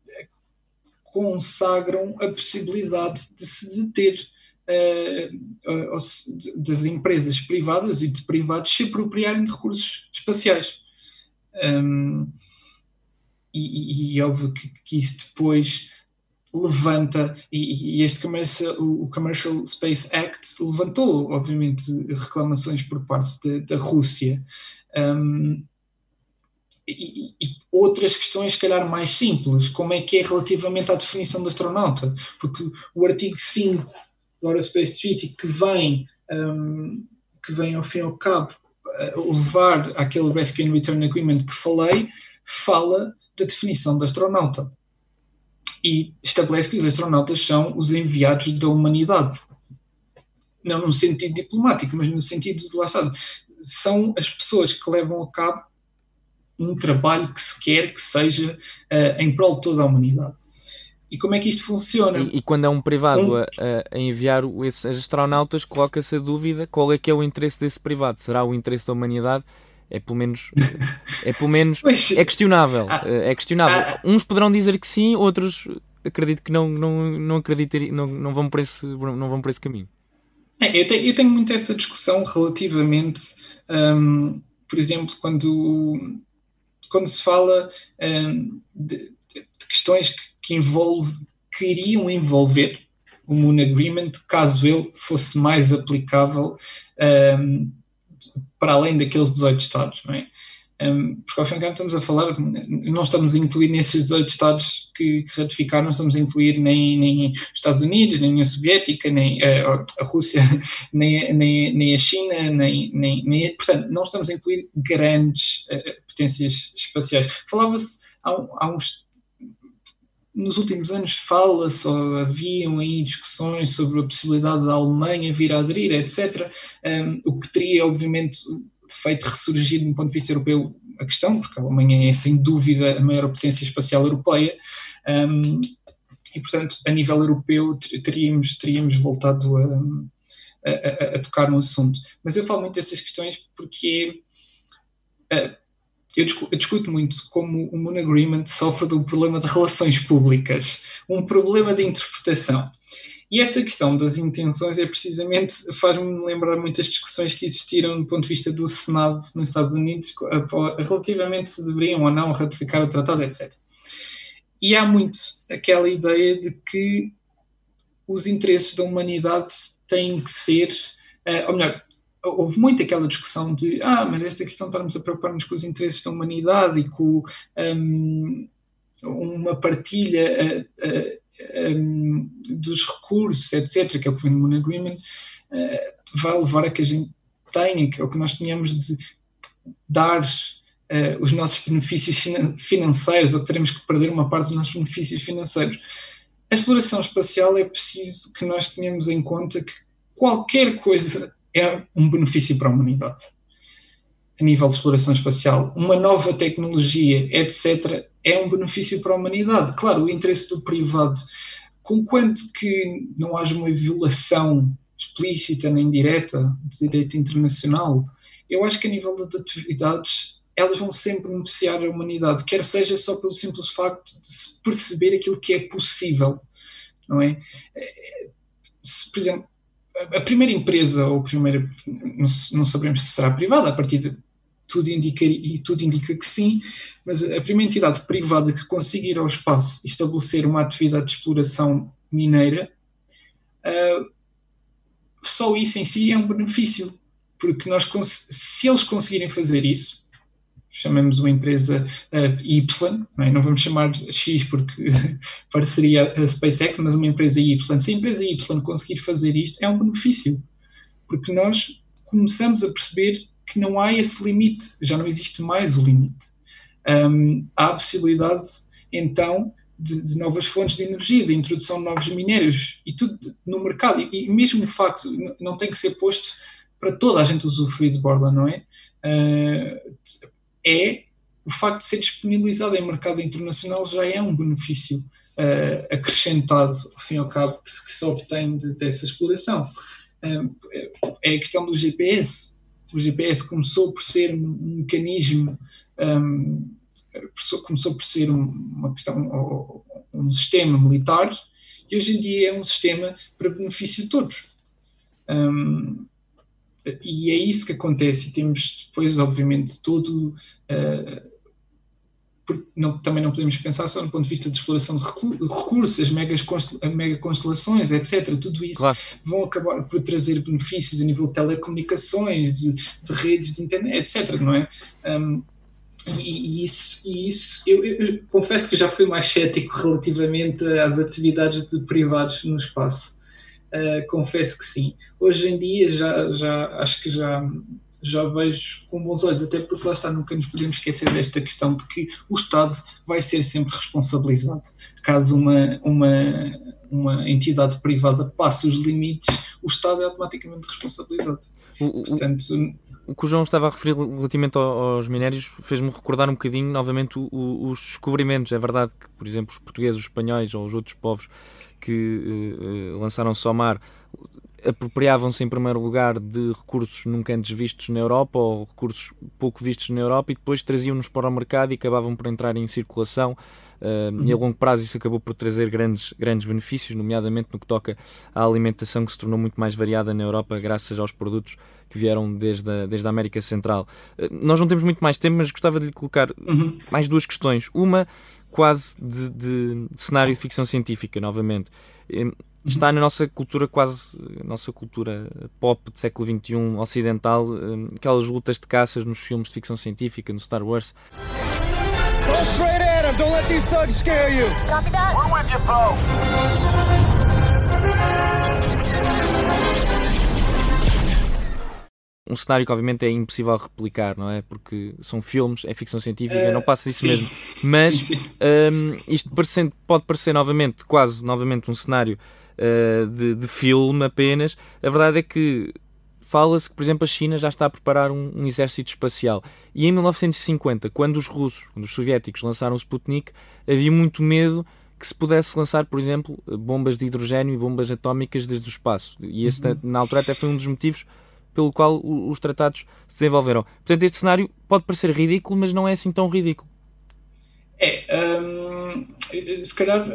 consagram a possibilidade de se deter uh, das empresas privadas e de privados se apropriarem de recursos espaciais. Um, e, e, é óbvio que, que isso depois levanta, e, e, este commercial, o Commercial Space Act levantou, obviamente, reclamações por parte da Rússia. Um, e, e, outras questões, se calhar, mais simples, como é que é relativamente à definição de astronauta, porque o artigo 5 do Aerospace Treaty, que vem, um, que vem ao fim e ao cabo levar aquele Rescue and Return Agreement que falei, fala da definição de astronauta. E estabelece que os astronautas são os enviados da humanidade. Não no sentido diplomático, mas no sentido de lá está, são as pessoas que levam a cabo um trabalho que se quer que seja uh, em prol de toda a humanidade. E como é que isto funciona? E, e quando é um privado um... A, a, enviar esses astronautas, coloca-se a dúvida qual é que é o interesse desse privado. Será o interesse da humanidade? É pelo menos, é, pelo menos Mas, é questionável. Ah, é questionável. Ah, Uns poderão dizer que sim, outros acredito que não, não, não, acreditar, não, não, vão por esse, não vão por esse caminho. É, eu, tenho, eu, tenho, muito essa discussão relativamente, um, por exemplo, quando, quando se fala um, de, de, questões que, que envolve, queriam envolver o Moon Agreement, caso ele fosse mais aplicável um, para além daqueles 18 Estados, não é? Porque ao fim e cabo estamos a falar, não estamos a incluir nesses 18 Estados que, que ratificaram, não estamos a incluir nem, nem os Estados Unidos, nem a União Soviética, nem a, a Rússia, nem, nem, nem, a China, nem, nem, nem, portanto, não estamos a incluir grandes uh, potências espaciais. Falava-se há, há uns nos últimos anos fala-se, haviam aí discussões sobre a possibilidade da Alemanha vir a aderir, etc., um, o que teria, obviamente, feito ressurgir, do ponto de vista europeu, a questão, porque a Alemanha é, sem dúvida, a maior potência espacial europeia, um, e, portanto, a nível europeu, teríamos, teríamos voltado a, a, a, tocar no assunto. Mas eu falo muito dessas questões porque. Uh, eu, discuto, eu discuto muito como o Moon Agreement sofre de um problema de relações públicas, um problema de interpretação. E essa questão das intenções é precisamente, faz-me lembrar muitas discussões que existiram do ponto de vista do Senado nos Estados Unidos relativamente se deveriam ou não ratificar o tratado, etc. E há muito aquela ideia de que os interesses da humanidade têm que ser, eh, ou melhor, houve muito aquela discussão de ah, mas esta questão de estarmos a preocupar-nos com os interesses da humanidade e com um, uma partilha uh, uh, um, dos recursos, etc., que é o no Moon Agreement, uh, vai levar a que a gente tenha, que, ou que nós tenhamos de dar os nossos benefícios financeiros, ou que teremos que perder uma parte dos nossos benefícios financeiros. A exploração espacial é preciso que nós tenhamos em conta que qualquer coisa é um benefício para a humanidade. A nível de exploração espacial, uma nova tecnologia, etc., é um benefício para a humanidade. Claro, o interesse do privado, com quanto que não haja uma violação explícita nem direta de direito internacional, eu acho que a nível de atividades elas vão sempre beneficiar a humanidade, quer seja só pelo simples facto de se perceber aquilo que é possível, não é? se, por exemplo, a primeira empresa, ou a primeira, não, não sabemos se será privada, a partir de tudo indica, e tudo indica que sim, mas a primeira entidade privada que consiga ir ao espaço estabelecer uma atividade de exploração mineira, uh, só isso em si é um benefício, porque nós, se eles conseguirem fazer isso, chamamos uma empresa uh, Y, não, é? não, vamos chamar X porque pareceria a SpaceX, mas uma empresa Y. Se a empresa Y conseguir fazer isto, é um benefício, porque nós começamos a perceber que não há esse limite, já não existe mais o limite. Um, há a possibilidade, então, de, de, novas fontes de energia, de introdução de novos minérios e tudo no mercado. E, e mesmo o facto não tem que ser posto para toda a gente usufruir de Borla, não é? Uh, é o facto de ser disponibilizado em mercado internacional já é um benefício uh, acrescentado, ao fim e ao cabo, que se, que se obtém de, dessa exploração. Uh, é a questão do GPS. O GPS começou por ser um, mecanismo, um, começou por ser um, uma questão, um sistema militar, e hoje em dia é um sistema para benefício de todos. Um, e é isso que acontece, e temos depois, obviamente, todo. Uh, não, também não podemos pensar só no ponto de vista de exploração de recursos, as megas mega constelações, etc. Tudo isso claro. vão acabar por trazer benefícios a nível de telecomunicações, de, de redes de internet, etc. Não é? Um, e, e, isso, e isso eu, eu, confesso que já fui mais cético relativamente às atividades de privados no espaço. Uh, confesso que sim. Hoje em dia já, já acho que já já vejo com bons olhos, até porque lá está, nunca nos podemos esquecer desta questão de que o Estado vai ser sempre responsabilizado. Caso uma, uma, uma entidade privada passe os limites, o Estado é automaticamente responsabilizado. O, Portanto, o que o João estava a referir relativamente aos minérios fez-me recordar um bocadinho novamente o, o, os descobrimentos. É verdade que, por exemplo, os portugueses, os espanhóis ou os outros povos que uh, lançaram-se ao mar apropriavam-se em primeiro lugar de recursos nunca antes vistos na Europa ou recursos pouco vistos na Europa e depois traziam-nos para o mercado e acabavam por entrar em circulação uh, uhum. e a longo prazo isso acabou por trazer grandes, grandes benefícios, nomeadamente no que toca à alimentação que se tornou muito mais variada na Europa graças aos produtos que vieram desde a, desde a América Central. Uh, nós não temos muito mais tempo, mas gostava de lhe colocar uhum. mais duas questões. Uma quase de, de, de cenário de ficção científica, novamente está na nossa cultura quase, nossa cultura pop do século XXI ocidental, hum, aquelas lutas de caças nos filmes de ficção científica, no Star Wars. Go straight at him, don't let these thugs scare you. Copy that. We're with you, bro. um cenário que obviamente é impossível replicar, não é? Porque são filmes, é ficção científica, uh, não passa disso sim. mesmo. Mas um, isto parecendo, pode parecer novamente, quase novamente um cenário uh, de, de, filme apenas. A verdade é que fala-se que, por exemplo, a China já está a preparar um, um, exército espacial. E em 1950, quando os russos, quando os soviéticos lançaram o Sputnik, havia muito medo que se pudesse lançar, por exemplo, bombas de hidrogênio e bombas atómicas desde o espaço. E esse, uhum. na altura, até foi um dos motivos pelo qual os tratados se desenvolveram. Portanto, este cenário pode parecer ridículo, mas não é assim tão ridículo. É, hum, se calhar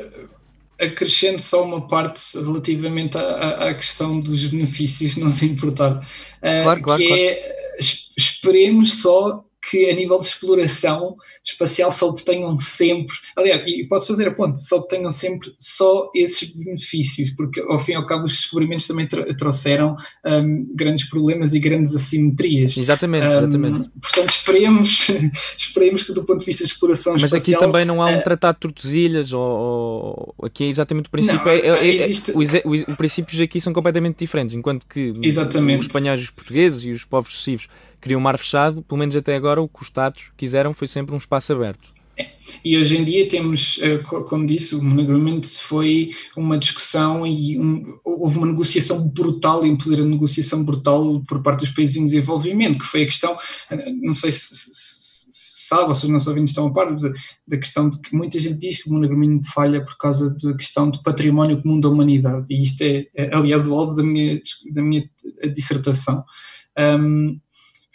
acrescento só uma parte relativamente à, à, questão dos benefícios, não se importar. Uh, claro, claro, que claro. é, esperemos só que a nível de exploração espacial só obtenham sempre, aliás, e posso fazer a ponte, só obtenham sempre só esses benefícios, porque ao fim e ao cabo os descobrimentos também trouxeram um, grandes problemas e grandes assimetrias. Exatamente, um, exatamente. Portanto, esperemos, esperemos que do ponto de vista de exploração Mas espacial... Mas aqui também não há um uh, tratado de Tordesilhas, ou, ou, aqui é exatamente o princípio, não, é, é, é existe... os, os princípios aqui são completamente diferentes, enquanto que exatamente. os espanhóis, os portugueses e os povos sucessivos queriam mar fechado, pelo menos até agora o que os Estados quiseram foi sempre um espaço aberto. E hoje em dia temos, eh, como disse, o Agreement foi uma discussão e um, houve uma negociação brutal um poder de negociação brutal por parte dos países em desenvolvimento, que foi a questão, eh, não sei se, se, se sabe, ou se os nossos ouvintes estão a par, da questão de que muita gente diz que o Monogramino falha por causa da questão de património comum da humanidade, e isto é, é aliás, o alvo da minha, da minha dissertação. Um,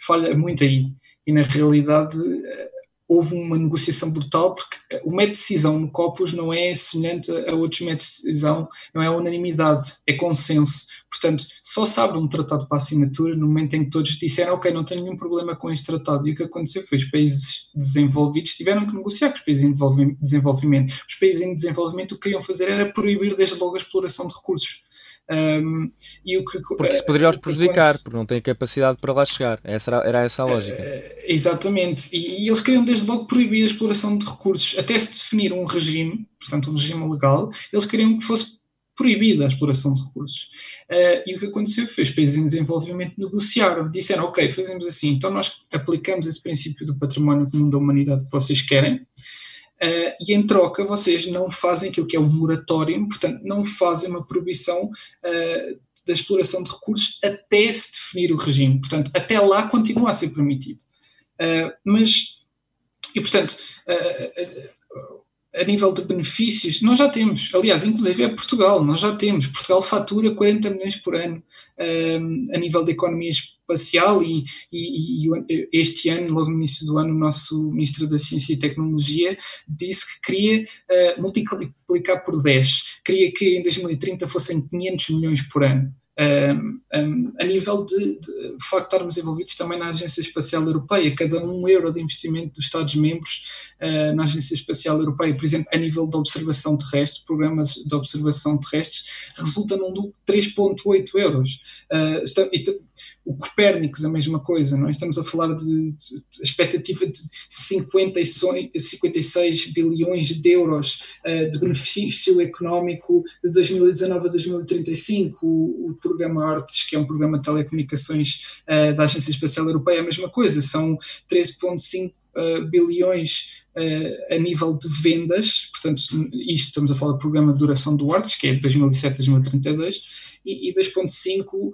falha muito aí. E na realidade eh, houve uma negociação brutal, porque o método de decisão no COPUS não é semelhante a outros métodos de decisão, não é unanimidade, é consenso. Portanto, só se abre um tratado para assinatura no momento em que todos disseram, ok, não tenho nenhum problema com este tratado. E o que aconteceu foi os países desenvolvidos tiveram que negociar com os países em desenvolvimento. Os países em desenvolvimento o que queriam fazer era proibir desde logo a exploração de recursos um, e o que, porque isso poderia os prejudicar, porque não têm capacidade para lá chegar. Essa era, era essa a lógica. Uh, exatamente. E, e, eles queriam desde logo proibir a exploração de recursos, até se definir um regime, portanto um regime legal, eles queriam que fosse proibida a exploração de recursos. Uh, e o que aconteceu foi os países em desenvolvimento negociaram, disseram, ok, fazemos assim, então nós aplicamos esse princípio do património comum da humanidade que vocês querem, Uh, e em troca vocês não fazem aquilo que é o moratório, portanto, não fazem uma proibição uh, da exploração de recursos até se definir o regime. Portanto, até lá continua a ser permitido. Uh, mas, e portanto, a nível de benefícios, nós já temos, aliás, inclusive é Portugal, nós já temos. Portugal fatura 40 milhões por ano a nível de economia espacial e, e, e, este ano, logo no início do ano, o nosso Ministro da Ciência e Tecnologia disse que queria uh, multiplicar por 10, queria que em 2030 fossem 500 milhões por ano. Um, um, a nível de, de, facto estarmos envolvidos também na Agência Espacial Europeia, cada um euro de investimento dos Estados-membros uh, na Agência Espacial Europeia, por exemplo, a nível de observação terrestre, programas de observação terrestres, resulta num lucro de 3,8 euros. Uh, o Copérnicos, a mesma coisa, não é? Estamos a falar de, de, expectativa de 56, 56 bilhões de euros uh, de benefício económico de 2019 a 2035. O, o programa Artes, que é um programa de telecomunicações uh, da Agência Espacial Europeia, a mesma coisa, são 13,5 uh, eh, bilhões Uh, a nível de vendas, portanto, isto estamos a falar do programa de duração do Artes, que é de 2007 a 2032, e, e 2,5 uh,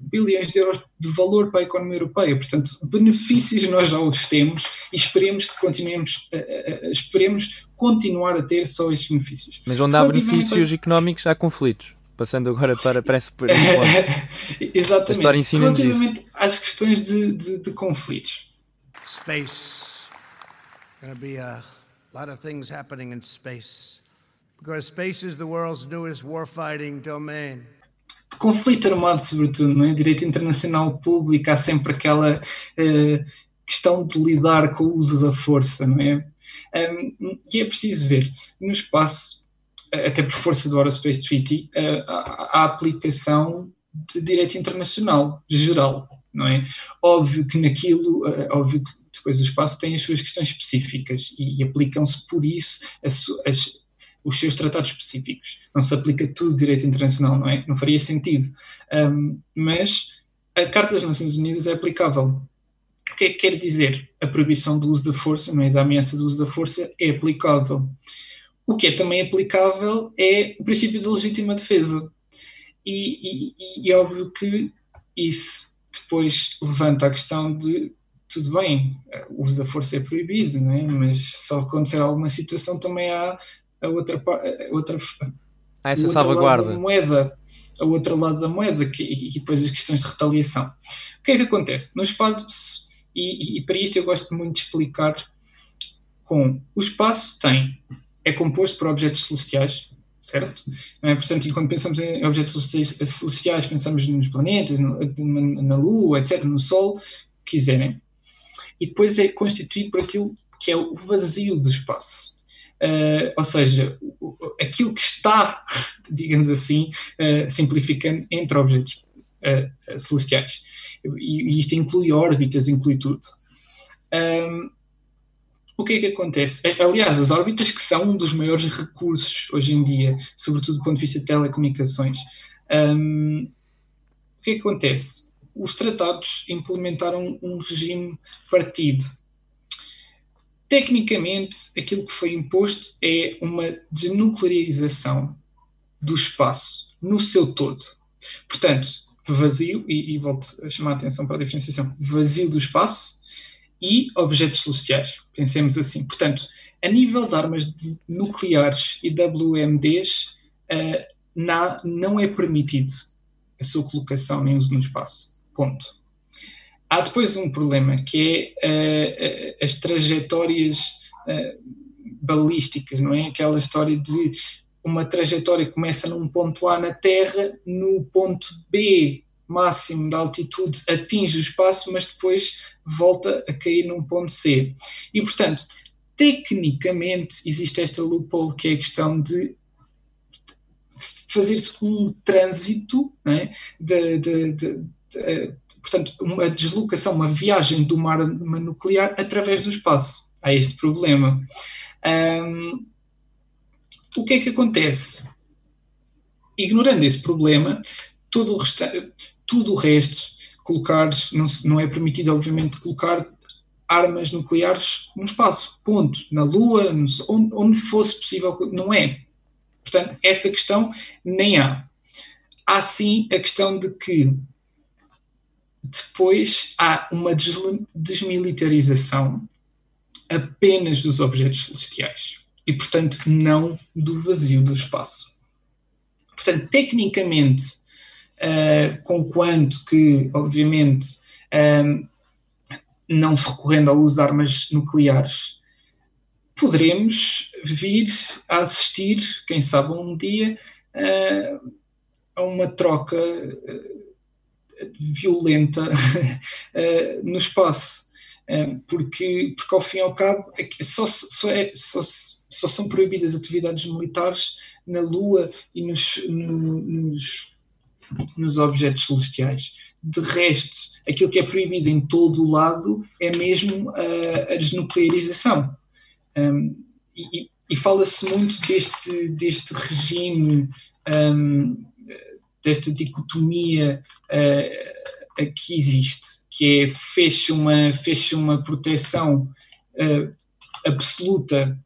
bilhões de euros de valor para a economia europeia. Portanto, benefícios nós já os temos e esperemos que continuemos, uh, esperemos continuar a ter só estes benefícios. Mas onde há benefícios económicos, há conflitos. Passando agora para, parece por esse ponto. Exatamente. A história ensina-nos isso. às questões de, de, de conflitos. Space. Going to be a lot of things happening in space. Because space is the world's newest warfighting domain conflito armado, sobretudo, não é? Direito internacional público, há sempre aquela uh, questão de lidar com o uso da força, não é? Um, e é preciso ver, no espaço, até por força do Aerospace Treaty, uh, a, a aplicação de direito internacional geral, não é? Óbvio que naquilo, uh, óbvio que depois o espaço tem as suas questões específicas e, e aplicam-se por isso as, as os seus tratados específicos. Não se aplica tudo direito internacional, não é? Não faria sentido. Um, mas a Carta das Nações Unidas é aplicável. O que é que quer dizer? A proibição do uso da força, não é? Da ameaça do uso da força é aplicável. O que é também aplicável é o princípio de legítima defesa. E, e, e é óbvio que isso depois levanta a questão de tudo bem, o uso da força é proibido, não é? mas se acontecer alguma situação também há a outra, a outra, ah, essa salvaguarda. Da moeda, a outro lado da moeda que, e depois as questões de retaliação. O que é que acontece? No espaço, e, e, e para isto eu gosto muito de explicar com o espaço tem, é composto por objetos celestiais, certo? É? Portanto, quando pensamos em objetos celestiais, pensamos nos planetas, no, na, na, Lua, etc., no Sol, quiserem. E depois é constituído por aquilo que é o vazio do espaço. Uh, ou seja, aquilo que está, digamos assim, uh, simplificando entre objetos uh, celestiais. E, e, isto inclui órbitas, inclui tudo. Um, o que é que acontece? Aliás, as órbitas que são um dos maiores recursos hoje em dia, sobretudo do ponto de vista de telecomunicações. Um, o que é que acontece? Os tratados implementaram um regime partido Tecnicamente, aquilo que foi imposto é uma desnuclearização do espaço no seu todo. Portanto, vazio, e, e volto a chamar a atenção para a diferenciação, vazio do espaço e objetos celestiais. Pensemos assim. Portanto, a nível de armas nucleares e WMDs, uh, na, não é permitido a sua colocação nem uso no espaço. Ponto. Há depois um problema que é uh, as trajetórias uh, balísticas, não é? Aquela história de uma trajetória começa num ponto A na Terra, no ponto B máximo de altitude atinge o espaço, mas depois volta a cair num ponto C. E, portanto, tecnicamente existe esta loophole que é a questão de fazer-se um trânsito é? de, de, de, de portanto, uma deslocação, uma viagem do mar nuclear através do espaço. Há este problema. Um, o que é que acontece? Ignorando esse problema, todo o resta tudo o resto, colocar, não, não é permitido, obviamente, colocar armas nucleares no espaço, ponto. Na Lua, onde, onde fosse possível, não é. Portanto, essa questão nem há. Há sim a questão de que depois há uma desmilitarização apenas dos objetos celestiais e, portanto, não do vazio do espaço. Portanto, tecnicamente, uh, conquanto que, obviamente, uh, não se recorrendo ao uso de armas nucleares, poderemos vir a assistir, quem sabe um dia, uh, a uma troca violenta no espaço. Porque, porque, ao fim e ao cabo, é só, só, é, só, só são proibidas atividades militares na Lua e nos, no, nos, nos objetos celestiais. De resto, aquilo que é proibido em todo o lado é mesmo a, a desnuclearização. Um, e, e fala-se muito deste, deste regime, um, desta dicotomia uh, que existe, que é fez uma, fez uma proteção uh, absoluta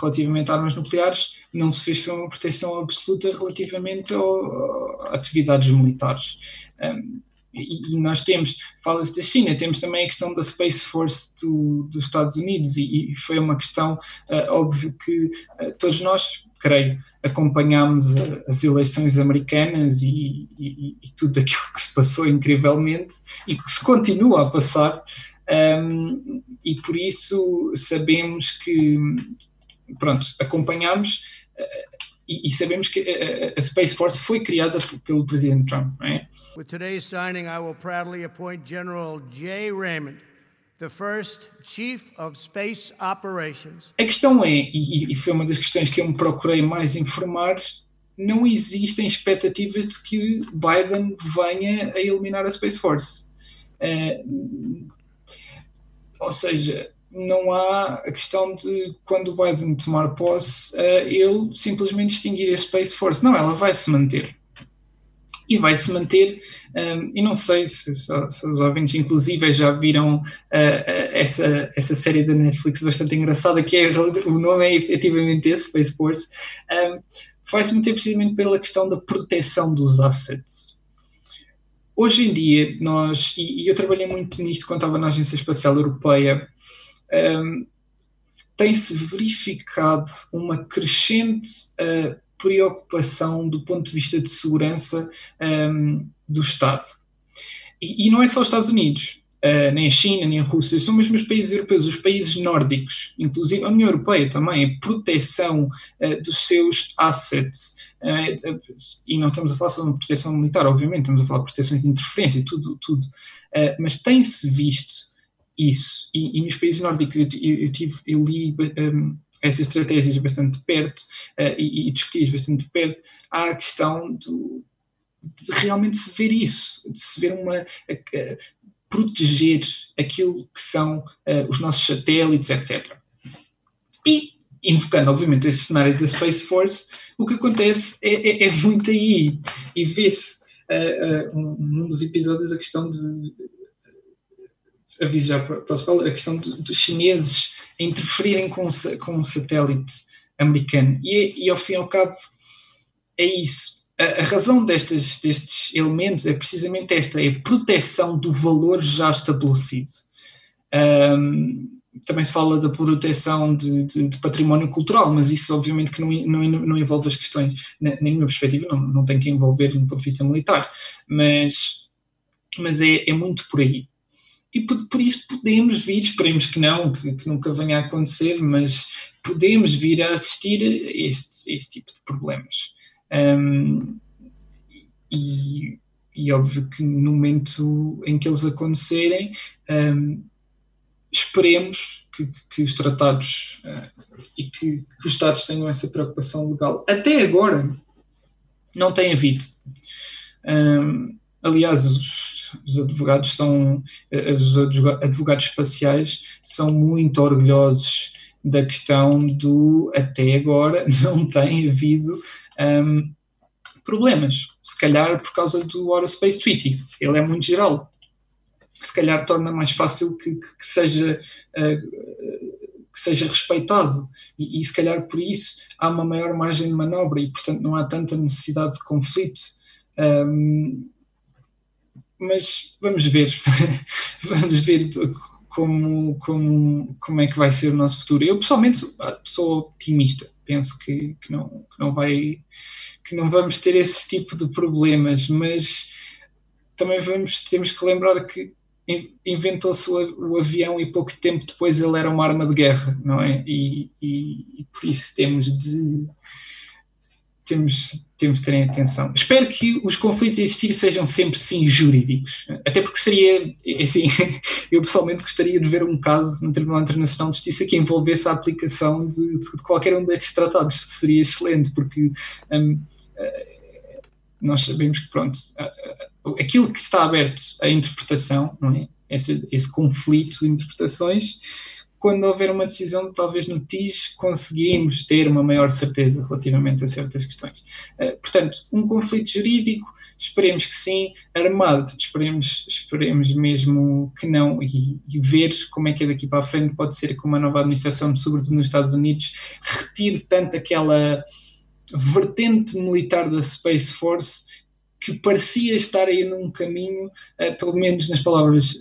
relativamente a armas nucleares, não se fez uma proteção absoluta relativamente a atividades militares. Um, e, nós temos, fala-se da China, temos também a questão da Space Force do, dos Estados Unidos, e, e foi uma questão, uh, óbvio que uh, todos nós, creio, acompanhámos uh, as eleições americanas e, e, e, tudo aquilo que se passou incrivelmente e que se continua a passar, um, e por isso sabemos que, pronto, acompanhamos e, e, sabemos que a, a, Space Force foi criada pelo presidente Trump, não é? Signing, I will proudly appoint General J. Raymond, A questão é, e, e foi uma das questões que eu me procurei mais informar, não existem expectativas de que Biden venha a eliminar a Space Force. Uh, ou seja, não há a questão de quando Biden tomar posse, uh, ele simplesmente extinguir a Space Force. Não, ela vai se manter. E vai se manter, um, e não sei se, se, se, os ouvintes, inclusive, já viram uh, uh, essa, essa série da Netflix bastante engraçada, que é o nome é efetivamente esse, Space Force. Um, ehm, vai se manter precisamente pela questão da proteção dos assets. Hoje em dia, nós, e, e eu trabalhei muito nisto quando estava na Agência Espacial Europeia, um, tem-se verificado uma crescente uh, preocupação do ponto de vista de segurança um, do Estado. E, e, não é só os Estados Unidos, uh, nem a China, nem a Rússia, são mesmo os países europeus, os países nórdicos, inclusive a União Europeia também, a proteção uh, dos seus assets. Uh, e não estamos a falar só de proteção militar, obviamente, estamos a falar de proteções de interferência, tudo, tudo. mas tem-se visto isso. E, e nos países nórdicos eu, eu, tive, eu li um, essas estratégias bastante perto uh, e, e discuti bastante perto. Há a questão do, de realmente se ver isso, de se ver uma. Proteger aquilo que são uh, os nossos satélites, etc. E, invocando, obviamente, esse cenário da Space Force, o que acontece é, é, é muito aí. E vê-se uh, uh, num dos episódios a questão de aviso já para, para o spoiler, a questão dos chineses interferirem com, com um satélite americano. E, e ao fim e ao cabo é isso. A, a, razão destes, destes elementos é precisamente esta, é a proteção do valor já estabelecido. Um, também se fala da proteção de, de, de, património cultural, mas isso obviamente que não, não, não envolve as questões, na, minha perspectiva, não, não tem que envolver no ponto de vista militar, mas, mas é, é muito por aí e por, por, isso podemos vir, esperemos que não, que, que, nunca venha a acontecer, mas podemos vir a assistir a este, este tipo de problemas. Um, e, e óbvio que no momento em que eles acontecerem, um, esperemos que, que, os tratados uh, e que, que, os Estados tenham essa preocupação legal. Até agora não tem havido. Um, aliás, os advogados são eh, os advogados espaciais são muito orgulhosos da questão do até agora não tem havido um, problemas. Se calhar por causa do Aerospace Treaty, ele é muito geral. Se calhar torna mais fácil que, que seja uh, que seja respeitado e, e, se calhar por isso há uma maior margem de manobra e portanto não há tanta necessidade de conflito. Um, mas vamos ver, vamos ver como, como, como é que vai ser o nosso futuro. Eu pessoalmente sou, ah, sou otimista, penso que, que, não, que, não vai, que não vamos ter esse tipo de problemas, mas também vamos, temos que lembrar que inventou-se o, o, avião e pouco tempo depois ele era uma arma de guerra, não é? E, e, e por isso temos de temos, temos de ter em atenção. Espero que os conflitos a existir sejam sempre, sim, jurídicos. Até porque seria, é assim, eu pessoalmente gostaria de ver um caso no Tribunal Internacional de Justiça que envolvesse a aplicação de, de qualquer um destes tratados. Seria excelente, porque um, eh, nós sabemos que, pronto, aquilo que está aberto à interpretação, não é? Esse, esse conflito de interpretações quando houver uma decisão, talvez no TIS, conseguimos ter uma maior certeza relativamente a certas questões. Uh, portanto, um conflito jurídico, esperemos que sim, armado, esperemos, esperemos mesmo que não, e, e, ver como é que é daqui para a frente pode ser que uma nova administração, sobretudo nos Estados Unidos, retire tanto aquela vertente militar da Space Force que parecia estar aí num caminho, uh, pelo menos nas palavras.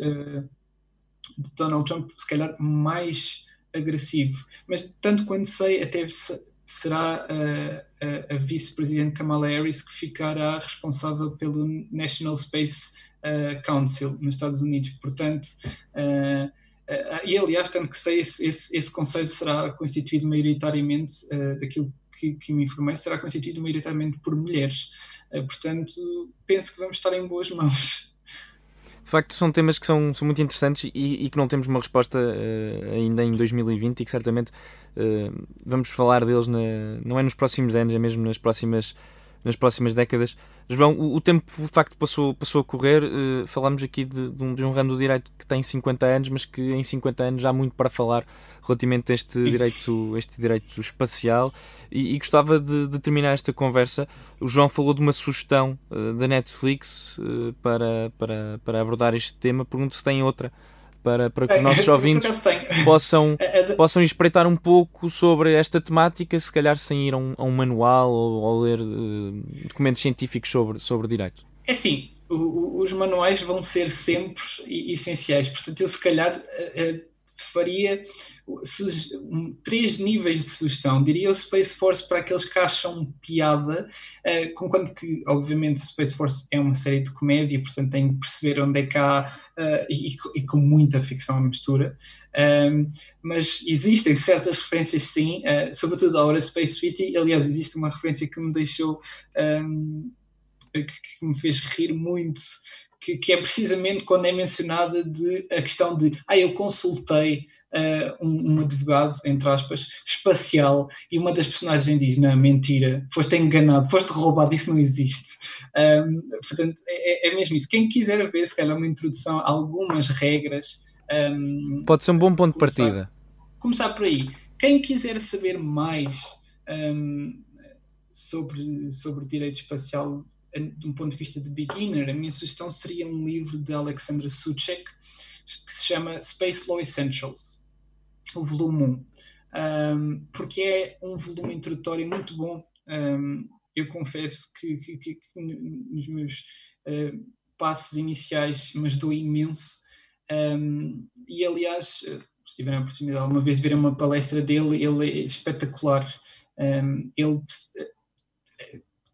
Uh, de Donald Trump, se calhar mais agressivo. Mas, tanto quanto sei, até será a, a, a vice-presidente Kamala Harris que ficará responsável pelo National Space uh, Council nos Estados Unidos. Portanto, uh, uh, e aliás, tanto que sei, esse, esse, esse conselho será constituído maioritariamente, daquilo que, que, me informei, será constituído maioritariamente por mulheres. portanto, penso que vamos estar em boas mãos de facto são temas que são, são muito interessantes e, e que não temos uma resposta uh, ainda em 2020 e que certamente uh, vamos falar deles na, não é nos próximos anos, é mesmo nas próximas nas próximas décadas. João, o, o tempo de facto passou, passou a correr. Uh, falamos aqui de, de, um, de um ramo do direito que tem 50 anos, mas que em 50 anos há muito para falar relativamente a este direito, este direito espacial. E, e gostava de, de, terminar esta conversa. O João falou de uma sugestão uh, da Netflix uh, para, para, para abordar este tema. Pergunto se tem outra para, para que os nossos ouvintes possam, possam espreitar um pouco sobre esta temática, se calhar sem ir a um, a um manual ou, ou ler uh, documentos científicos sobre, sobre direito. É o, os manuais vão ser sempre essenciais, portanto, eu se calhar. Uh, faria três níveis de sugestão. Diria o Space Force para aqueles que acham piada, uh, com quanto que, obviamente, Space Force é uma série de comédia, portanto tem que perceber onde é que há, uh, e, e, com muita ficção à mistura. Um, mas existem certas referências, sim, uh, sobretudo à hora Space City. Aliás, existe uma referência que me deixou. Um, que, que me fez rir muito, que, que, é precisamente quando é mencionada de, a questão de ah, eu consultei uh, um, um, advogado, entre aspas, espacial, e uma das personagens diz, não, mentira, foste enganado, foste roubado, isso não existe. Um, portanto, é, é, mesmo isso. Quem quiser ver, se calhar, uma introdução a algumas regras. Um, Pode ser um bom ponto começar, de partida. Começar por aí. Quem quiser saber mais sobre, sobre direito espacial, de um ponto de vista de beginner, a minha sugestão seria um livro de Alexandra Suchek que se chama Space Law Essentials, o volume 1, um, porque é um volume introdutório muito bom. Um, eu confesso que, que, que, que nos meus uh, passos iniciais me ajudou imenso. Um, e aliás, se tiverem a oportunidade alguma vez de ver uma palestra dele, ele é espetacular. ele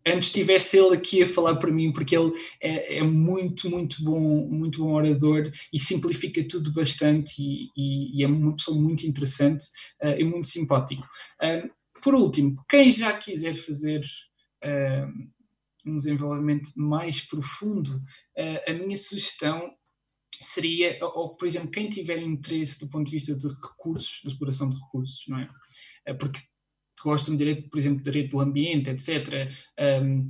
antes tivesse ele aqui a falar para mim, porque ele é, é, muito, muito bom, muito bom orador e simplifica tudo bastante e, e, e é uma pessoa muito interessante uh, e muito simpático. Uh, por último, quem já quiser fazer uh, um desenvolvimento mais profundo, a minha sugestão seria, ou por exemplo, quem tiver interesse do ponto de vista de recursos, de exploração de recursos, não é? Porque que gostam de direito, por exemplo, direito do ambiente, etc., um,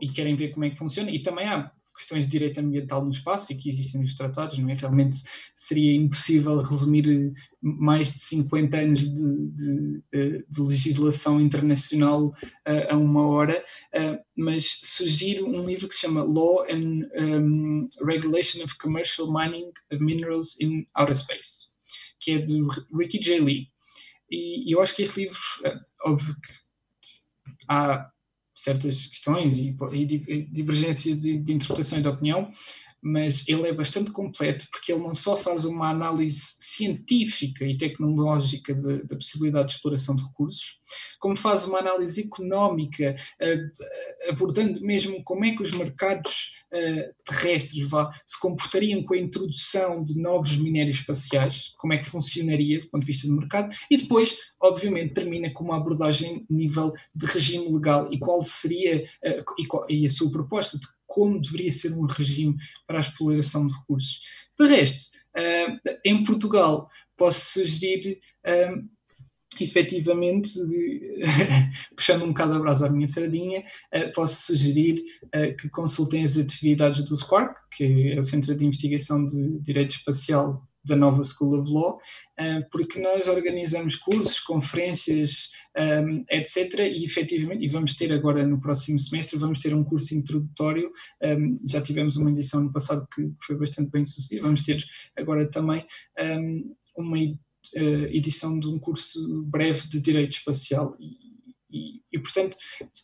e querem ver como é que funciona. E também há questões de direito ambiental no espaço e que existem nos tratados, não é? Realmente seria impossível resumir eh, mais de 50 anos de, de, eh, de legislação internacional uh, a uma hora, uh, mas sugiro um livro que se chama Law and um, Regulation of Commercial Mining of Minerals in Outer Space, que é do Ricky J. Lee. E, eu acho que este livro, óbvio que há certas questões e, e divergências de, de, e de opinião, mas ele é bastante completo porque ele não só faz uma análise científica e tecnológica da possibilidade de exploração de recursos, como faz uma análise económica, uh, abordando mesmo como é que os mercados uh, terrestres se comportariam com a introdução de novos minérios espaciais, como é que funcionaria do ponto de vista do mercado, e depois, obviamente, termina com uma abordagem nível de regime legal e qual seria e, e a sua proposta de como deveria ser um regime para a exploração de recursos. De resto, uh, em Portugal, posso sugerir, uh, efetivamente, de, puxando um bocado a brasa à minha sardinha, uh, posso sugerir que consultem as atividades do SPARC, que é o Centro de Investigação de Direito Espacial da nova School of Law, eh, porque nós organizamos cursos, conferências, eh, etc. E efetivamente, e vamos ter agora no próximo semestre, vamos ter um curso introdutório. Um, já tivemos uma edição no passado que foi bastante bem sucedida. Vamos ter agora também um, uma edição de um curso breve de Direito Espacial. E, e, portanto,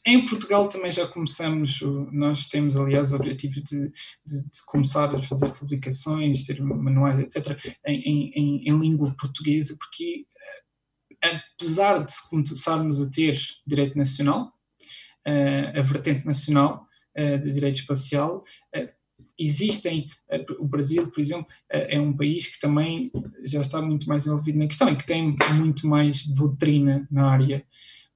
em Portugal também já começamos, nós temos, aliás, o objetivo de, de, de começar a fazer publicações, ter manuais, etc., em, em, em língua portuguesa, porque eh, apesar de começarmos a ter direito nacional, uh, a vertente nacional uh, de direito espacial, existem, o Brasil, por exemplo, é um país que também já está muito mais envolvido na questão e que tem muito mais doutrina na área.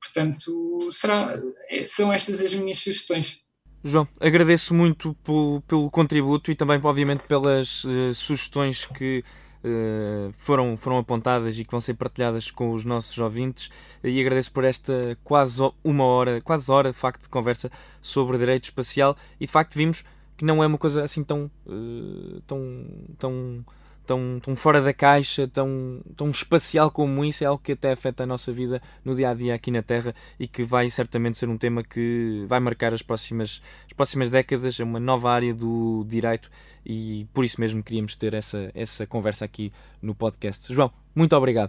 Portanto, será, é, são estas as minhas sugestões. João, agradeço muito pelo, pelo contributo e também, obviamente, pelas uh, sugestões que uh, foram, foram apontadas e que vão ser partilhadas com os nossos ouvintes. E agradeço por esta quase uma hora, quase hora de facto de conversa sobre direito espacial. E de facto vimos que não é uma coisa assim tão, uh, tão, tão tão, tão fora da caixa, tão, tão espacial como isso, é algo que até afeta a nossa vida no dia a dia aqui na Terra e que vai certamente ser um tema que vai marcar as próximas, as próximas décadas, é uma nova área do direito e por isso mesmo queríamos ter essa, essa conversa aqui no podcast. João, muito obrigado.